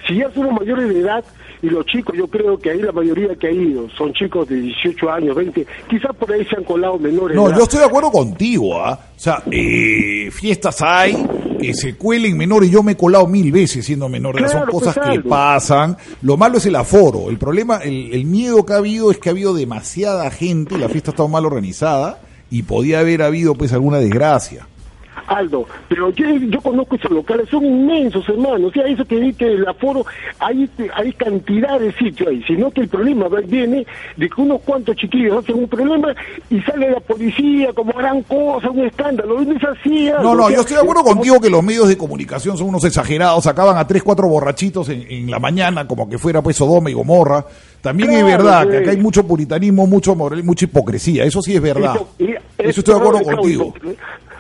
Si ya somos mayores de edad, y los chicos, yo creo que ahí la mayoría que ha ido son chicos de 18 años, 20, quizás por ahí se han colado menores. No, yo estoy de acuerdo contigo, ¿ah? O sea, eh, fiestas hay, que se cuelen menores. Yo me he colado mil veces siendo menor edad. Son Claro, cosas pues, que pasan. Lo malo es el aforo. El problema, el, el miedo que ha habido es que ha habido demasiada gente, la fiesta ha estado mal organizada y podía haber habido pues alguna desgracia. Aldo, pero yo, yo conozco esos locales, son inmensos, hermano. O sea, eso que dice el aforo, hay, hay cantidad de sitios ahí, sino que el problema viene de que unos cuantos chiquillos hacen un problema y sale la policía como gran cosa, un escándalo. No es así, Aldo. No, no, O sea, yo estoy de acuerdo contigo que los medios de comunicación son unos exagerados, sacaban a tres, cuatro borrachitos en, en la mañana como que fuera pues Sodoma y Gomorra. También es verdad sí. que acá hay mucho puritanismo, mucho moral, mucha hipocresía, eso sí es verdad. Eso, y- Eso estoy de acuerdo contigo.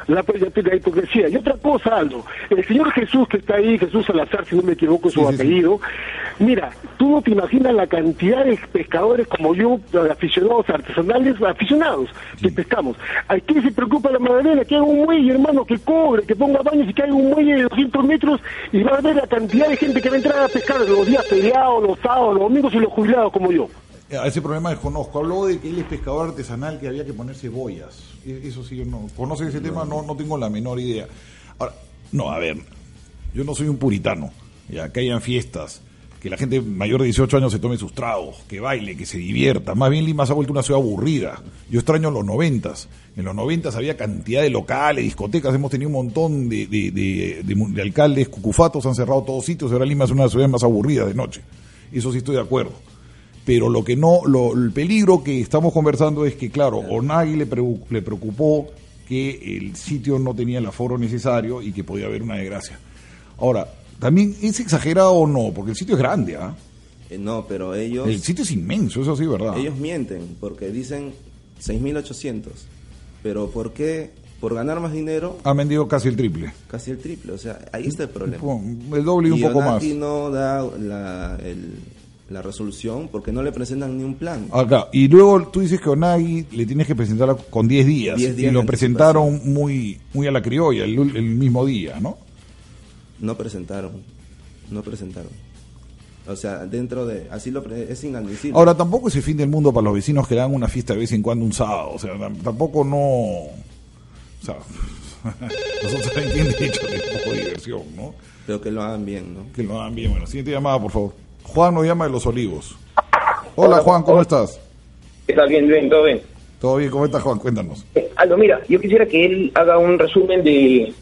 La, la- la hipocresía. Y otra cosa, Aldo, el señor Jesús que está ahí, Jesús Salazar, si no me equivoco su apellido, mira, tú no te imaginas la cantidad de pescadores como yo, aficionados artesanales, aficionados, que pescamos. ¿A quién se preocupa la Magdalena? Que haga un muelle, hermano, que cobre, que ponga baños y que haga un muelle de 200 metros y va a ver la cantidad de gente que va a entrar a pescar los días feriados, los sábados, los domingos y los jubilados como yo. A ese problema desconozco. Habló de que él es pescador artesanal, que había que ponerse boyas. E- Eso sí, yo no. ¿Conoce ese tema? No, no tengo la menor idea. Ahora, no, a ver, yo no soy un puritano. Ya, que hayan fiestas, que la gente mayor de 18 años se tome sus tragos, que baile, que se divierta. Más bien Lima se ha vuelto una ciudad aburrida. Yo extraño los noventas. En los noventas había cantidad de locales, discotecas, hemos tenido un montón de, de, de- de de alcaldes cucufatos, han cerrado todos sitios, ahora Lima es una ciudad más aburrida de noche. Eso sí estoy de acuerdo pero lo que no, lo, el peligro que estamos conversando es que, claro, Onagui le, le preocupó que el sitio no tenía el aforo necesario y que podía haber una desgracia. Ahora, también es exagerado o no, porque el sitio es grande, ¿ah? Eh, no, pero ellos... El sitio es inmenso, eso sí verdad. Ellos mienten porque dicen 6.800. Pero ¿por qué? Por ganar más dinero, Han vendido casi el triple. casi el triple. O sea, ahí está el problema. El doble y un poco más. Onati no da la, el- la resolución porque no le presentan ni un plan. Acá. Y luego tú dices que Onagui le tienes que presentar con 10 días. 10 días y lo presentaron muy, muy a la criolla, el, el mismo día, ¿no? No presentaron. No presentaron. O sea, dentro de... Así lo... pre- es inadmisible. Ahora, tampoco es el fin del mundo para los vecinos que dan una fiesta de vez en cuando un sábado. O sea, tam- tampoco no. O sea, nosotros también tienen derecho a de diversión, ¿no? Pero que lo hagan bien, ¿no? Que lo hagan bien. Bueno, siguiente llamada, por favor. Juan nos llama de Los Olivos. Hola, Juan, ¿cómo estás? Está bien, bien, todo bien. ¿Todo bien? ¿Cómo estás, Juan? Cuéntanos. Eh, Aldo, mira, yo quisiera que él haga un resumen de,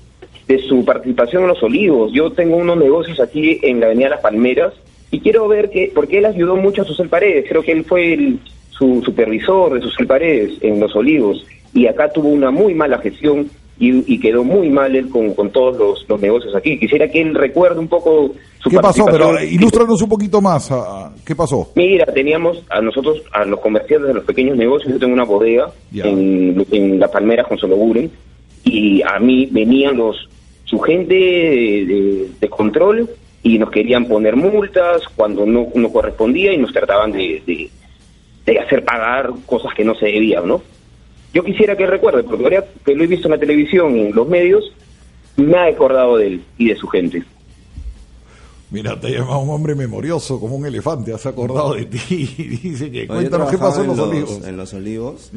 de su participación en Los Olivos. Yo tengo unos negocios aquí en la Avenida Las Palmeras y quiero ver que, porque él ayudó mucho a Susel Paredes. Creo que él fue el- su supervisor de Susel Paredes en Los Olivos y acá tuvo una muy mala gestión y, y quedó muy mal él con, con todos los, los negocios aquí. Quisiera que él recuerde un poco su ¿Qué pasó? Pero ilústranos un poquito más. ¿Qué pasó? Mira, teníamos a nosotros, a los comerciantes de los pequeños negocios, yo tengo una bodega en, en La Palmera con Soloburen, y a mí venían los su gente de, de- de control y nos querían poner multas cuando no, no correspondía y nos trataban de, de- de hacer pagar cosas que no se debían, ¿no? Yo quisiera que él recuerde, porque ahora que lo he visto en la televisión y en los medios, me ha acordado de él y de su gente. Mira, te ha llamado un hombre memorioso, como un elefante, has acordado de ti y dice que cuéntanos qué pasó en los, olivos. En Los Olivos,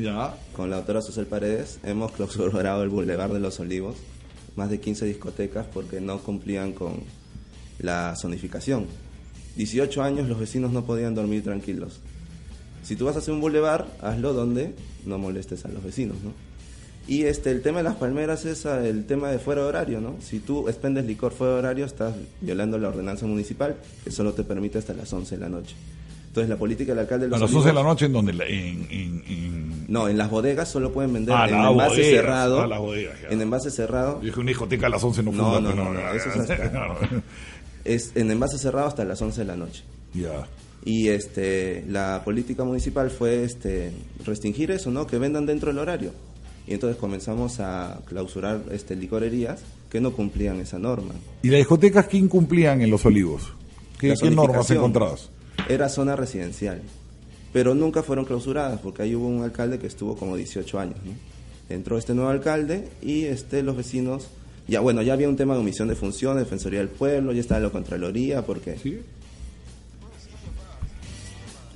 con la doctora Susel Paredes, hemos clausurado el Boulevard de Los Olivos, más de 15 discotecas porque no cumplían con la zonificación. 18 años los vecinos no podían dormir tranquilos. Si tú vas a hacer un boulevard, hazlo donde no molestes a los vecinos, ¿no? Y este, el tema de las palmeras es ah, el tema de fuera de horario, ¿no? Si tú expendes licor fuera de horario, estás violando la ordenanza municipal, que solo te permite hasta las 11 de la noche. Entonces, la política del alcalde de A los las 11 de la noche en donde la- en, en- en- No, en las bodegas solo pueden vender en envase bodegas, cerrado. las bodegas, ya. en envase cerrado. Dije una discoteca a las 11 no No, fuma, no, no, no, no, eso es hasta- es en envase cerrado hasta las 11 de la noche. Ya. Y este, la política municipal fue este, restringir eso, ¿no? Que vendan dentro del horario. Y entonces comenzamos a clausurar este, licorerías que no cumplían esa norma. ¿Y las discotecas qué incumplían en los olivos? ¿Qué, normas encontradas? Era zona residencial. Pero nunca fueron clausuradas porque ahí hubo un alcalde que estuvo como 18 años. ¿no? Entró este nuevo alcalde y este, los vecinos. Ya bueno, ya había un tema de omisión de funciones, Defensoría del Pueblo, ya estaba la Contraloría, porque.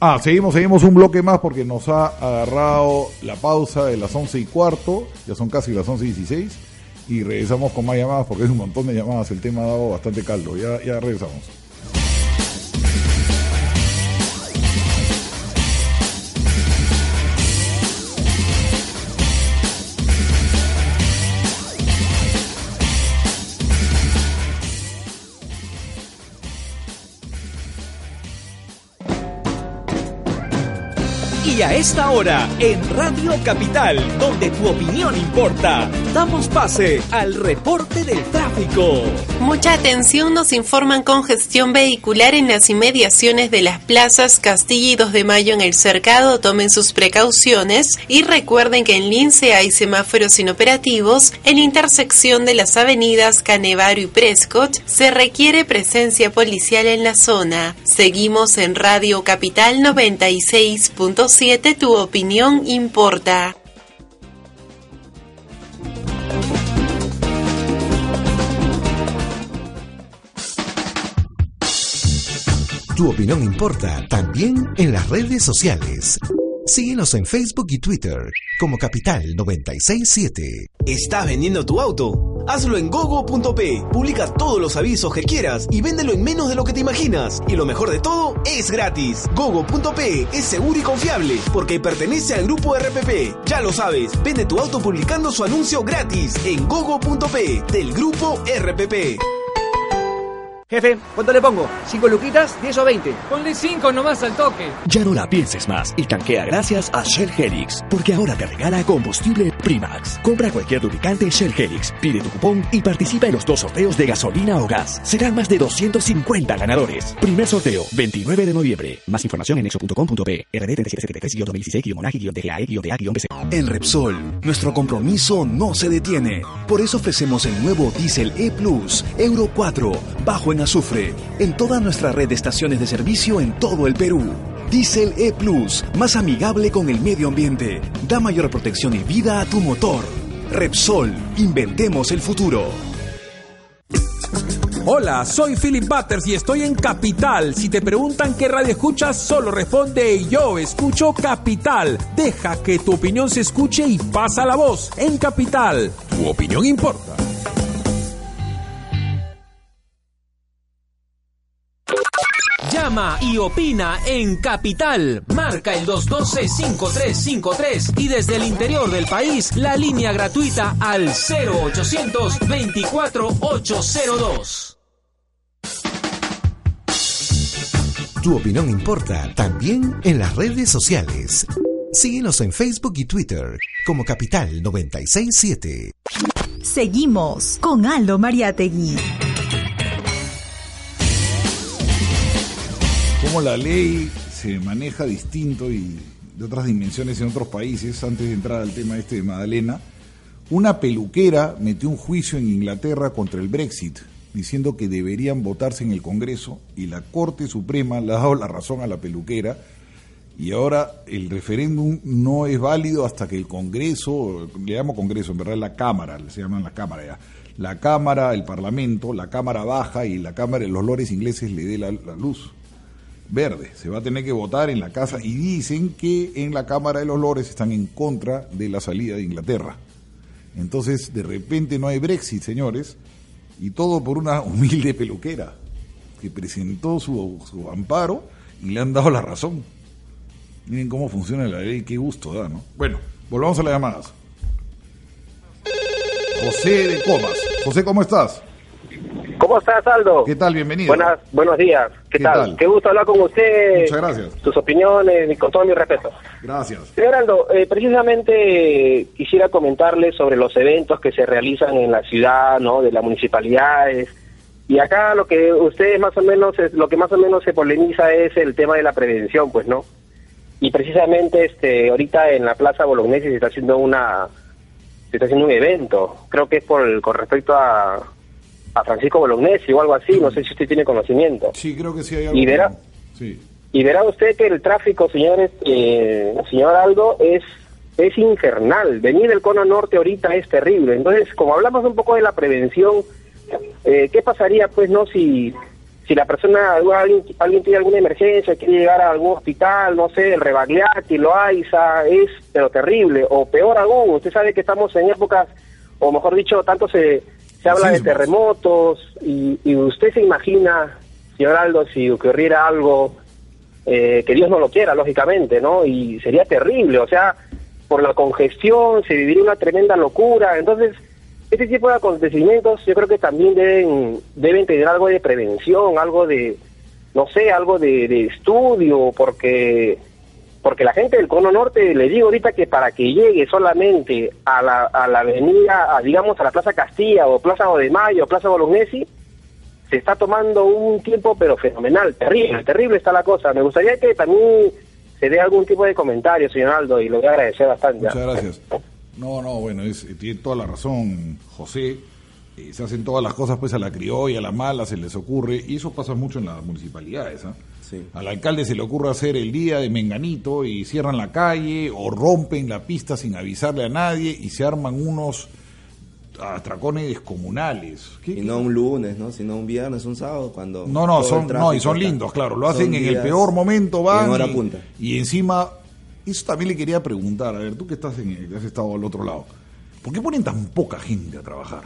Ah, seguimos, seguimos un bloque más porque nos ha agarrado la pausa de las 11 y cuarto, ya son casi las 11 y 16, y regresamos con más llamadas porque es un montón de llamadas, el tema ha dado bastante caldo, ya, ya regresamos. Y a esta hora, en Radio Capital, donde tu opinión importa, damos pase al reporte del tráfico. Mucha atención nos informan congestión vehicular en las inmediaciones de las plazas Castilla y 2 de Mayo en el cercado. Tomen sus precauciones y recuerden que en Lince hay semáforos inoperativos. En la intersección de las avenidas Canevaro y Prescott se requiere presencia policial en la zona. Seguimos en Radio Capital 96.7. Tu opinión importa. Tu opinión importa también en las redes sociales. Síguenos en Facebook y Twitter como Capital 967. ¿Estás vendiendo tu auto? Hazlo en gogo.p. Publica todos los avisos que quieras y véndelo en menos de lo que te imaginas. Y lo mejor de todo, es gratis. Gogo.p es seguro y confiable porque pertenece al grupo RPP. Ya lo sabes, vende tu auto publicando su anuncio gratis en gogo.p del grupo RPP. Jefe, ¿cuánto le pongo? ¿Cinco luquitas? ¿10 o 20? Ponle 5 nomás al toque. Ya no la pienses más y tanquea gracias a Shell Helix, porque ahora te regala combustible Primax. Compra cualquier lubricante Shell Helix, pide tu cupón y participa en los dos sorteos de gasolina o gas. Serán más de 250 ganadores. Primer sorteo, 29 de noviembre. Más información en exo.com.p. RD 3773-2016-DGAE-DA-PC. En Repsol, nuestro compromiso no se detiene. Por eso ofrecemos el nuevo Diesel E Plus, Euro 4, bajo en azufre, en toda nuestra red de estaciones de servicio en todo el Perú. Diesel E Plus, más amigable con el medio ambiente, da mayor protección y vida a tu motor. Repsol, inventemos el futuro. Hola, soy Philip Butters y estoy en Capital. Si te preguntan qué radio escuchas, solo responde yo escucho Capital. Deja que tu opinión se escuche y pasa la voz en Capital. Tu opinión importa. Llama y opina en Capital. Marca el 212-5353 y desde el interior del país la línea gratuita al 0800 24 802. Tu opinión importa también en las redes sociales. Síguenos en Facebook y Twitter como Capital 967. Seguimos con Aldo Mariategui. Cómo la ley se maneja distinto y de otras dimensiones en otros países, antes de entrar al tema este de Madalena, una peluquera metió un juicio en Inglaterra contra el Brexit, diciendo que deberían votarse en el Congreso y la Corte Suprema le ha dado la razón a la peluquera y ahora el referéndum no es válido hasta que el Congreso, le llamo Congreso, en verdad la Cámara, se llama la Cámara ya, la Cámara, el Parlamento, la Cámara baja y la Cámara de los lores ingleses le dé la luz verde. Se va a tener que votar en la casa y dicen que en la Cámara de los Lores están en contra de la salida de Inglaterra. Entonces, de repente no hay Brexit, señores, y todo por una humilde peluquera que presentó su, amparo y le han dado la razón. Miren cómo funciona la ley, qué gusto da, ¿no? Bueno, volvamos a las llamadas. José de Comas. José, ¿cómo estás? ¿Cómo estás, Aldo? ¿Qué tal? Bienvenido. Buenas, buenos días. ¿Qué, ¿Qué tal? tal? Qué gusto hablar con usted. Muchas gracias. Sus opiniones y con todo mi respeto. Gracias. Señor Aldo, eh, precisamente quisiera comentarle sobre los eventos que se realizan en la ciudad, ¿no? De las municipalidades. Y acá lo que usted más o menos, es, lo que más o menos se polemiza es el tema de la prevención, pues, ¿no? Y precisamente, este, ahorita en la Plaza Bolognesi se está haciendo una, se está haciendo un evento. Creo que es por, con respecto a, a Francisco Bolognesi o algo así. No sé si usted tiene conocimiento. Sí, creo que sí hay algo. Y verá, Sí. y verá usted que el tráfico, señores, eh, señor Aldo, es es infernal. Venir del cono norte ahorita es terrible. Entonces, como hablamos un poco de la prevención, eh, ¿qué pasaría, pues, no si si la persona, alguien, alguien tiene alguna emergencia, quiere llegar a algún hospital, no sé, el Rebagliati, Loaiza, es pero terrible. O peor aún, usted sabe que estamos en épocas, o mejor dicho, tanto se, se habla de terremotos, y, y usted se imagina, señor Aldo, si ocurriera algo eh, que Dios no lo quiera, lógicamente, ¿no? Y sería terrible, o sea, por la congestión se viviría una tremenda locura. Entonces, este tipo de acontecimientos yo creo que también deben, deben tener algo de prevención, algo de, no sé, algo de, de estudio, porque porque la gente del cono norte, le digo ahorita que para que llegue solamente a la, a la avenida, a, digamos a la Plaza Castilla o Plaza de Mayo, Plaza Bolognesi, se está tomando un tiempo pero fenomenal, terrible, terrible está la cosa. Me gustaría que también se dé algún tipo de comentario, señor Aldo, y lo voy a agradecer bastante. Muchas gracias. No, no, bueno, es, tiene toda la razón, José. Eh, se hacen todas las cosas pues a la criolla, a la mala, se les ocurre, y eso pasa mucho en las municipalidades. ¿ah? Al alcalde se le ocurre hacer el día de Menganito y cierran la calle o rompen la pista sin avisarle a nadie y se arman unos atracones descomunales. ¿Qué- Y no un lunes, ¿no? Sino un viernes, un sábado, cuando... No, no, son, no, y son lindos, claro. Lo hacen en el peor momento, van. en hora y- punta. Y encima, eso también le quería preguntar, a ver, tú que estás en el, que has estado al otro lado, ¿por qué ponen tan poca gente a trabajar?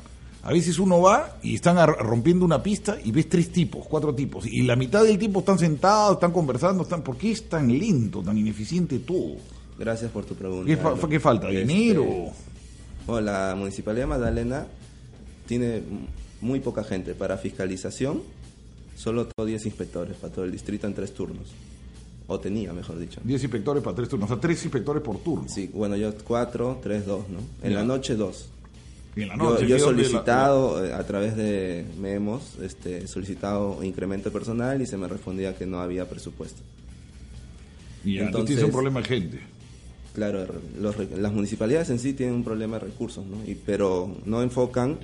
A veces uno va y están rompiendo una pista y ves tres tipos, cuatro tipos, y la mitad del tiempo están sentados, están conversando, están. ¿Por qué es tan lento, tan ineficiente todo? Gracias por tu pregunta. ¿Qué, falta? Este, ¿Dinero? Bueno, la Municipalidad de Magdalena tiene muy poca gente. Para fiscalización, solo 10 inspectores para todo el distrito en tres turnos. O tenía, mejor dicho. 10 inspectores para tres turnos, o sea, 3 inspectores por turno. Sí, bueno, yo 4, 3, 2, ¿no? En la noche dos en la Yo- noche, yo, he ¿qué dónde la- solicitado eh, a través de memos, este, solicitado incremento personal y se me respondía que no había presupuesto. Y entonces tienes un problema de gente. Claro, los las municipalidades en sí tienen un problema de recursos, ¿no? Y, pero no enfocan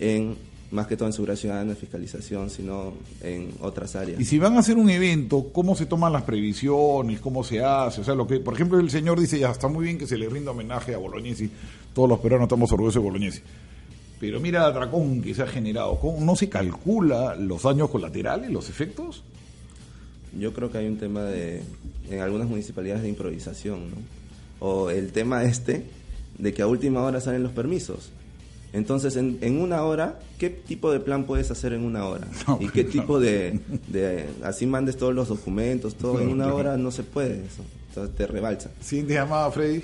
en, más que todo en seguridad ciudadana, fiscalización, sino en otras áreas. Y si van a hacer un evento, ¿cómo se toman las previsiones? ¿Cómo se hace? O sea, lo que, por ejemplo, el señor dice, ya está muy bien que se le rinda homenaje a Bolognesi. Todos los peruanos estamos orgullosos de Bolognesi. Pero mira el atracón que se ha generado. ¿Cómo ¿No se calcula los daños colaterales, los efectos? Yo creo que hay un tema de, en algunas municipalidades de improvisación, ¿no? O el tema este de que a última hora salen los permisos. Entonces, en, en una hora, ¿qué tipo de plan puedes hacer en una hora? ¿Y qué tipo de, de- Así mandes todos los documentos, todo. En una hora no se puede eso. Entonces te rebalsa. Siguiente llamada, Freddy.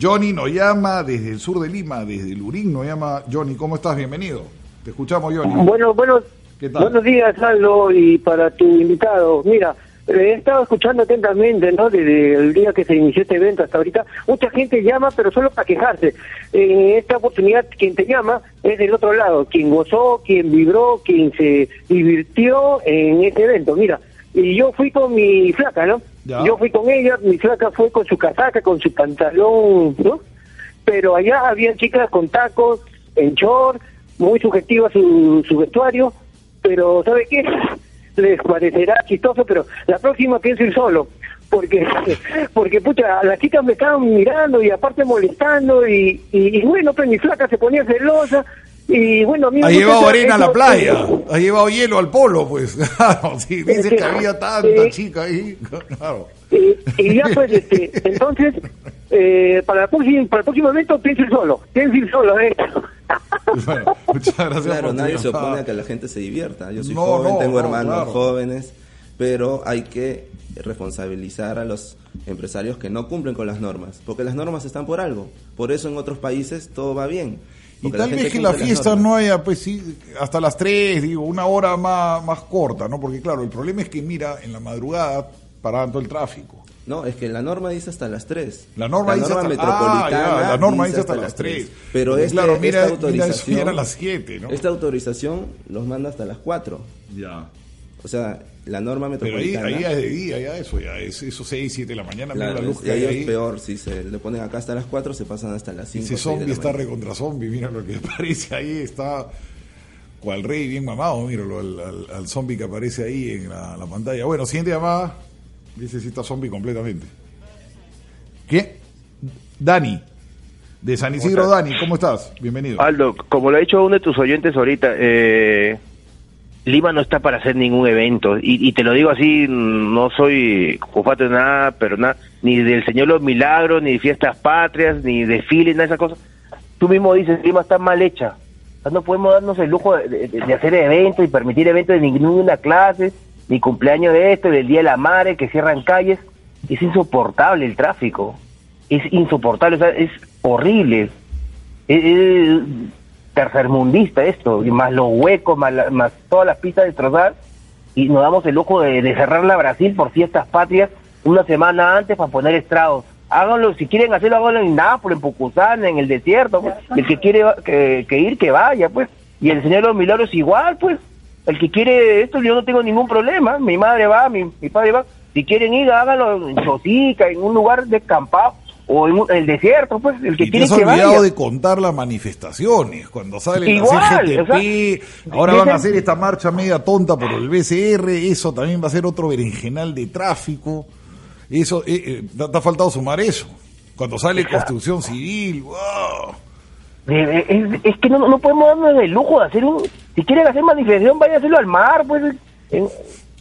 Johnny nos llama desde el sur de Lima, desde Lurín nos llama. Johnny, ¿cómo estás? Bienvenido. Te escuchamos, Johnny. Bueno, bueno, ¿Qué tal? buenos días, Aldo, y para tu invitado. Mira, he estado escuchando atentamente, ¿no? Desde el día que se inició este evento hasta ahorita. Mucha gente llama, pero solo para quejarse. En esta oportunidad, quien te llama es del otro lado, quien gozó, quien vibró, quien se divirtió en este evento. Mira, y yo fui con mi flaca, ¿no? Ya. Yo fui con ella, mi flaca fue con su casaca, con su pantalón, ¿no? Pero allá había chicas con tacos, en short, muy sugestiva su, su vestuario, pero ¿sabe qué? Les parecerá chistoso, pero la próxima pienso ir solo, porque, porque pucha, las chicas me estaban mirando y aparte molestando y, y, y bueno, pues mi flaca se ponía celosa y bueno, Ha llevado arena a la playa, ha llevado hielo al polo, pues. Claro, sí, dice que había tanta chica ahí. Claro. Y, y ya pues, este, entonces, eh, para, el próximo, para el próximo evento, piensa ir solo, piensa ir solo, ¿eh? Bueno, muchas gracias Claro, por nadie se opone a que la gente se divierta. Yo soy No, joven, no, tengo no, hermanos claro. jóvenes, pero hay que responsabilizar a los empresarios que no cumplen con las normas, porque las normas están por algo. Por eso en otros países todo va bien. Y tal vez que la fiesta no haya, pues sí, hasta las 3, digo, una hora más, más corta, ¿no? Porque claro, el problema es que, mira, en la madrugada paraban todo el tráfico. No, es que la norma dice hasta las 3. La norma dice hasta- metropolitana ah, ya, la norma dice hasta las 3. Pero Porque, este- claro, mira- esta mira, autorización ya era las 7, ¿no? Esta autorización los manda hasta las 4. Ya. O sea, la norma Pero ahí, metropolitana. ahí es de día, ya eso, ya es eso 6, 7 de la mañana, mira Claro, la luz es- que hay ahí. es peor, si se le ponen acá hasta las 4, se pasan hasta las 5. Ese zombie está recontra zombie, mira lo que aparece ahí, está cual rey bien mamado, míralo, al, al, al zombie que aparece ahí en la, la pantalla. Bueno, siguiente llamada, dice si está zombie completamente. ¿Qué? Dani, de San Isidro? Dani, ¿cómo estás? Bienvenido. Aldo, como lo ha dicho uno de tus oyentes ahorita, eh, Lima no está para hacer ningún evento. Y, y te lo digo así, no soy jufate de nada, pero nada, ni del Señor los Milagros, ni de fiestas patrias, ni desfiles, nada de esas cosas. Tú mismo dices, Lima está mal hecha. No podemos darnos el lujo de, de- de hacer eventos y permitir eventos de ninguna clase, ni cumpleaños de esto, del Día de la Madre, que cierran calles. Es insoportable el tráfico. Es insoportable, o sea, es horrible. Es, es tercermundista esto, y más los huecos, más, la- más todas las pistas destrozadas, y nos damos el lujo de, de cerrar la Brasil por fiestas patrias una semana antes para poner estrados. Háganlo, si quieren hacerlo, háganlo en Nápoles, en Pucusán, en el desierto, pues. El que quiere que ir, que vaya, pues. Y el Señor de los Milagros igual, pues. El que quiere esto, yo no tengo ningún problema. Mi madre va, mi, mi padre va. Si quieren ir, háganlo en Chotica, en un lugar descampado, o en un- el desierto, pues. El que Y te quiere has que olvidado vaya. de contar las manifestaciones, cuando salen Igual, a hacer o sea, GTP, ahora van a hacer esta marcha media tonta por el BCR, eso también va a ser otro berenjenal de tráfico, eso, eh, eh, te, te ha faltado sumar eso, cuando sale construcción civil, wow. Eh, Es, es que no, no podemos darnos el lujo de hacer un... Si quieren hacer manifestación, vayan a hacerlo al mar, pues... eh,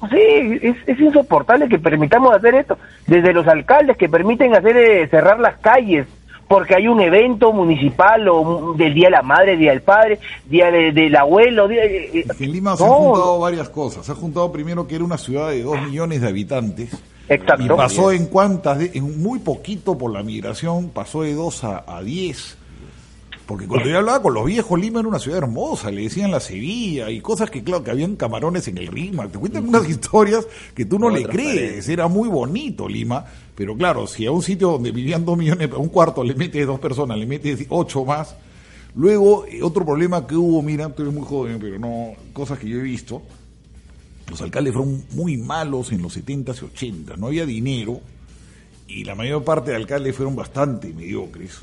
sí, es, es insoportable que permitamos hacer esto. Desde los alcaldes que permiten hacer eh, cerrar las calles porque hay un evento municipal o un- del Día de la Madre, Día del Padre, Día de- del Abuelo. Día, eh, eh, Que en Lima se han juntado varias cosas, se ha juntado primero que era una ciudad de dos millones de habitantes, Exacto. y pasó en cuántas, de- en muy poquito por la migración, pasó de 2 a, a 10. Porque cuando yo hablaba con los viejos, Lima era una ciudad hermosa, le decían la Sevilla y cosas que, claro, que habían camarones en el Rima. Te cuentan unas historias que tú no No, le crees. Era muy bonito Lima, pero claro, si a un sitio donde vivían dos millones, a un cuarto le metes dos personas, le metes ocho más. Luego, eh, otro problema que hubo, mira, tú eres muy joven, pero no, cosas que yo he visto. Los alcaldes fueron muy malos en los 70s y 80s, no había dinero y la mayor parte de alcaldes fueron bastante mediocres.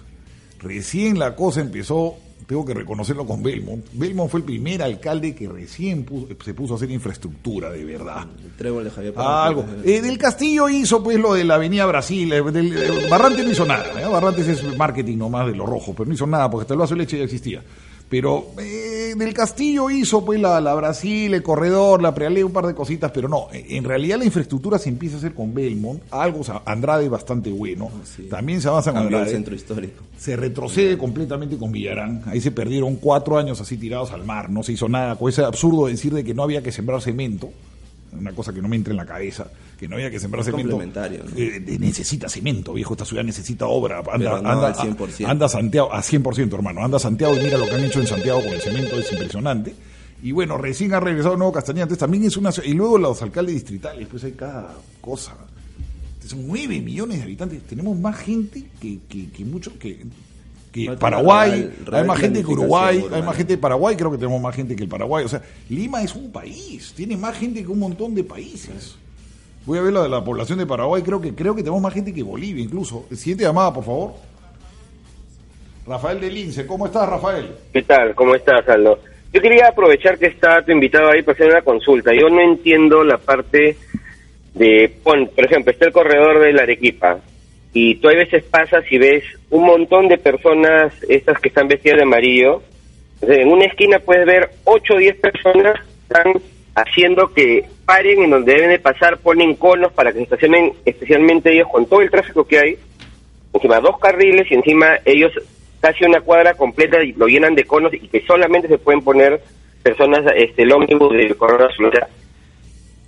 Recién la cosa empezó, tengo que reconocerlo con Belmont. Belmont fue el primer alcalde que recién pu- se puso a hacer infraestructura de verdad. El trébol de Javier Algo. Palacio. Eh, del Castillo hizo pues lo de la Avenida Brasil. eh, del, eh, Barrantes no hizo nada. ¿eh? Barrantes es marketing nomás de los rojos, pero no hizo nada porque hasta el vaso de leche ya existía. Pero eh, del Castillo hizo pues la, la Brasil, el corredor, la prealé, un par de cositas, pero no. eh, En realidad la infraestructura se empieza a hacer con Belmont. Algo, o sea, Andrade es bastante bueno. También se avanza con Cambió el Andrade. centro histórico. Se retrocede completamente con Villarán. Ahí se perdieron cuatro años así tirados al mar. No se hizo nada. Con ese absurdo de decir de que no había que sembrar cemento. Una cosa que no me entra en la cabeza. Que no había que sembrar Es cemento. ¿no? Eh, necesita cemento, viejo. Esta ciudad necesita obra. Anda, no anda, al 100%. anda Santiago, a 100%, hermano. Anda Santiago y mira lo que han hecho en Santiago con el cemento. Es impresionante. Y bueno, recién ha regresado Nuevo Castañeda. Entonces también es una ciudad. Y luego los alcaldes distritales. Pues hay cada cosa. Son nueve millones de habitantes. Tenemos más gente que, que, que mucho que, que Paraguay. hay más gente que Uruguay. Hay más gente de Paraguay. Creo que tenemos más gente que el Paraguay. O sea, Lima es un país. Tiene más gente que un montón de países. Voy a ver la de la población de Paraguay. Creo que creo que tenemos más gente que Bolivia incluso. Siguiente llamada, por favor. Rafael de Lince. ¿Cómo estás, Rafael? ¿Qué tal? ¿Cómo estás, Aldo? Yo quería aprovechar que está tu invitado ahí para hacer una consulta. Yo no entiendo la parte de, por ejemplo, está el corredor de la Arequipa y tú a veces pasas y ves un montón de personas, estas que están vestidas de amarillo, en una esquina puedes ver 8 o 10 personas están haciendo que paren en donde deben de pasar, ponen conos para que se estacionen, especialmente ellos con todo el tráfico que hay, encima dos carriles y encima ellos casi una cuadra completa y lo llenan de conos y que solamente se pueden poner personas, este, el ómnibus del Corona Azul.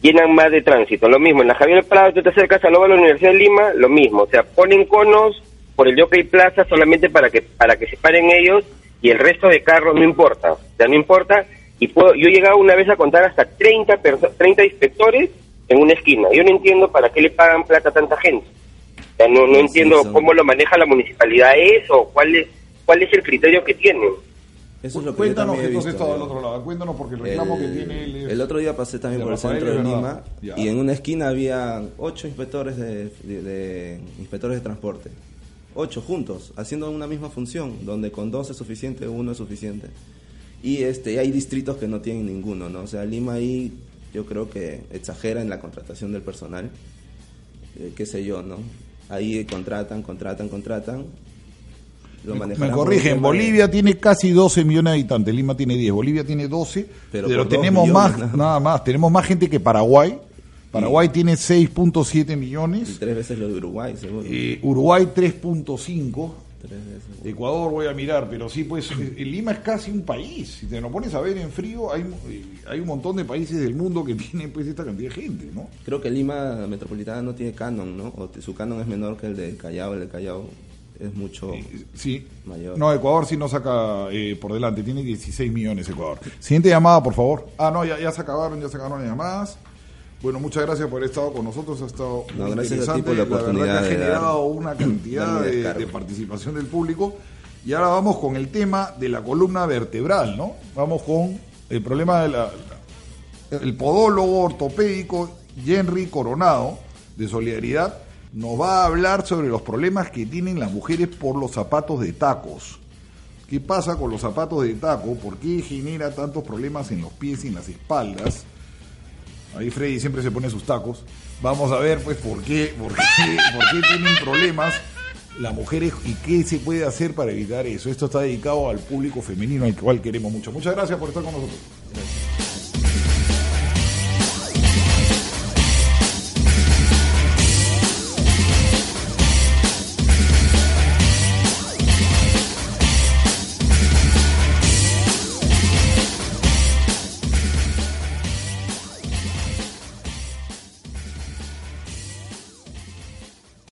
Llenan más de tránsito. Lo mismo, en la Javier Prado, tú te acercas a la Universidad de Lima, lo mismo. O sea, ponen conos por el Jockey Plaza solamente para que para que se paren ellos y el resto de carros no importa. O sea, no importa. Y puedo, yo he llegado una vez a contar hasta 30, perso- 30 inspectores en una esquina. Yo no entiendo para qué le pagan plata a tanta gente. O sea, no, no entiendo cómo lo maneja la municipalidad eso, cuál es, cuál es el criterio que tienen. Eso es lo que Cuéntanos yo también he entonces visto, del otro lado. Cuéntanos porque el reclamo que tiene él es- El otro día pasé también por el Rafael, centro de Lima. Ya. y en una esquina había ocho inspectores de, de- de- inspectores de transporte. Ocho juntos, haciendo una misma función, donde con dos es suficiente, uno es suficiente. Y este, hay distritos que no tienen ninguno, ¿no? O sea, Lima ahí yo creo que exagera en la contratación del personal. Eh, qué sé yo, ¿no? Ahí contratan, contratan, contratan. Lo Me, me corrigen, de- Bolivia tiene casi 12 millones de habitantes, Lima tiene 10, Bolivia tiene 12, Pero tenemos millones, más, nada más. tenemos más gente que Paraguay. Paraguay tiene 6.7 millones, Y tres veces lo de Uruguay, seguro. eh, Uruguay 3.5, Tres veces. Ecuador voy a mirar, pero sí, pues eh, Lima es casi un país. Si te lo pones a ver en frío, hay, eh, hay un montón de países del mundo que tienen pues esta cantidad de gente, ¿no? Creo que Lima Metropolitana no tiene canon, ¿no? O su canon es menor que el de Callao. El de Callao es mucho Sí. mayor. No, Ecuador sí nos saca eh, por delante, tiene 16 millones Ecuador. Siguiente llamada, por favor. Ah, no, ya, ya se acabaron, ya se acabaron las llamadas. Bueno, muchas gracias por haber estado con nosotros, ha estado No, muy gracias a ti interesante. por la verdad que ha de dar- generado una cantidad de, de participación del público. Y ahora vamos con el tema de la columna vertebral, ¿no? Vamos con el problema de la, el podólogo ortopédico Henry Coronado de Solidaridad nos va a hablar sobre los problemas que tienen las mujeres por los zapatos de tacos. ¿Qué pasa con los zapatos de taco? ¿Por qué genera tantos problemas en los pies y en las espaldas? Ahí Freddy siempre se pone sus tacos. Vamos a ver pues por qué, por qué, por qué tienen problemas las mujeres y qué se puede hacer para evitar eso. Esto está dedicado al público femenino al cual queremos mucho. Muchas gracias por estar con nosotros.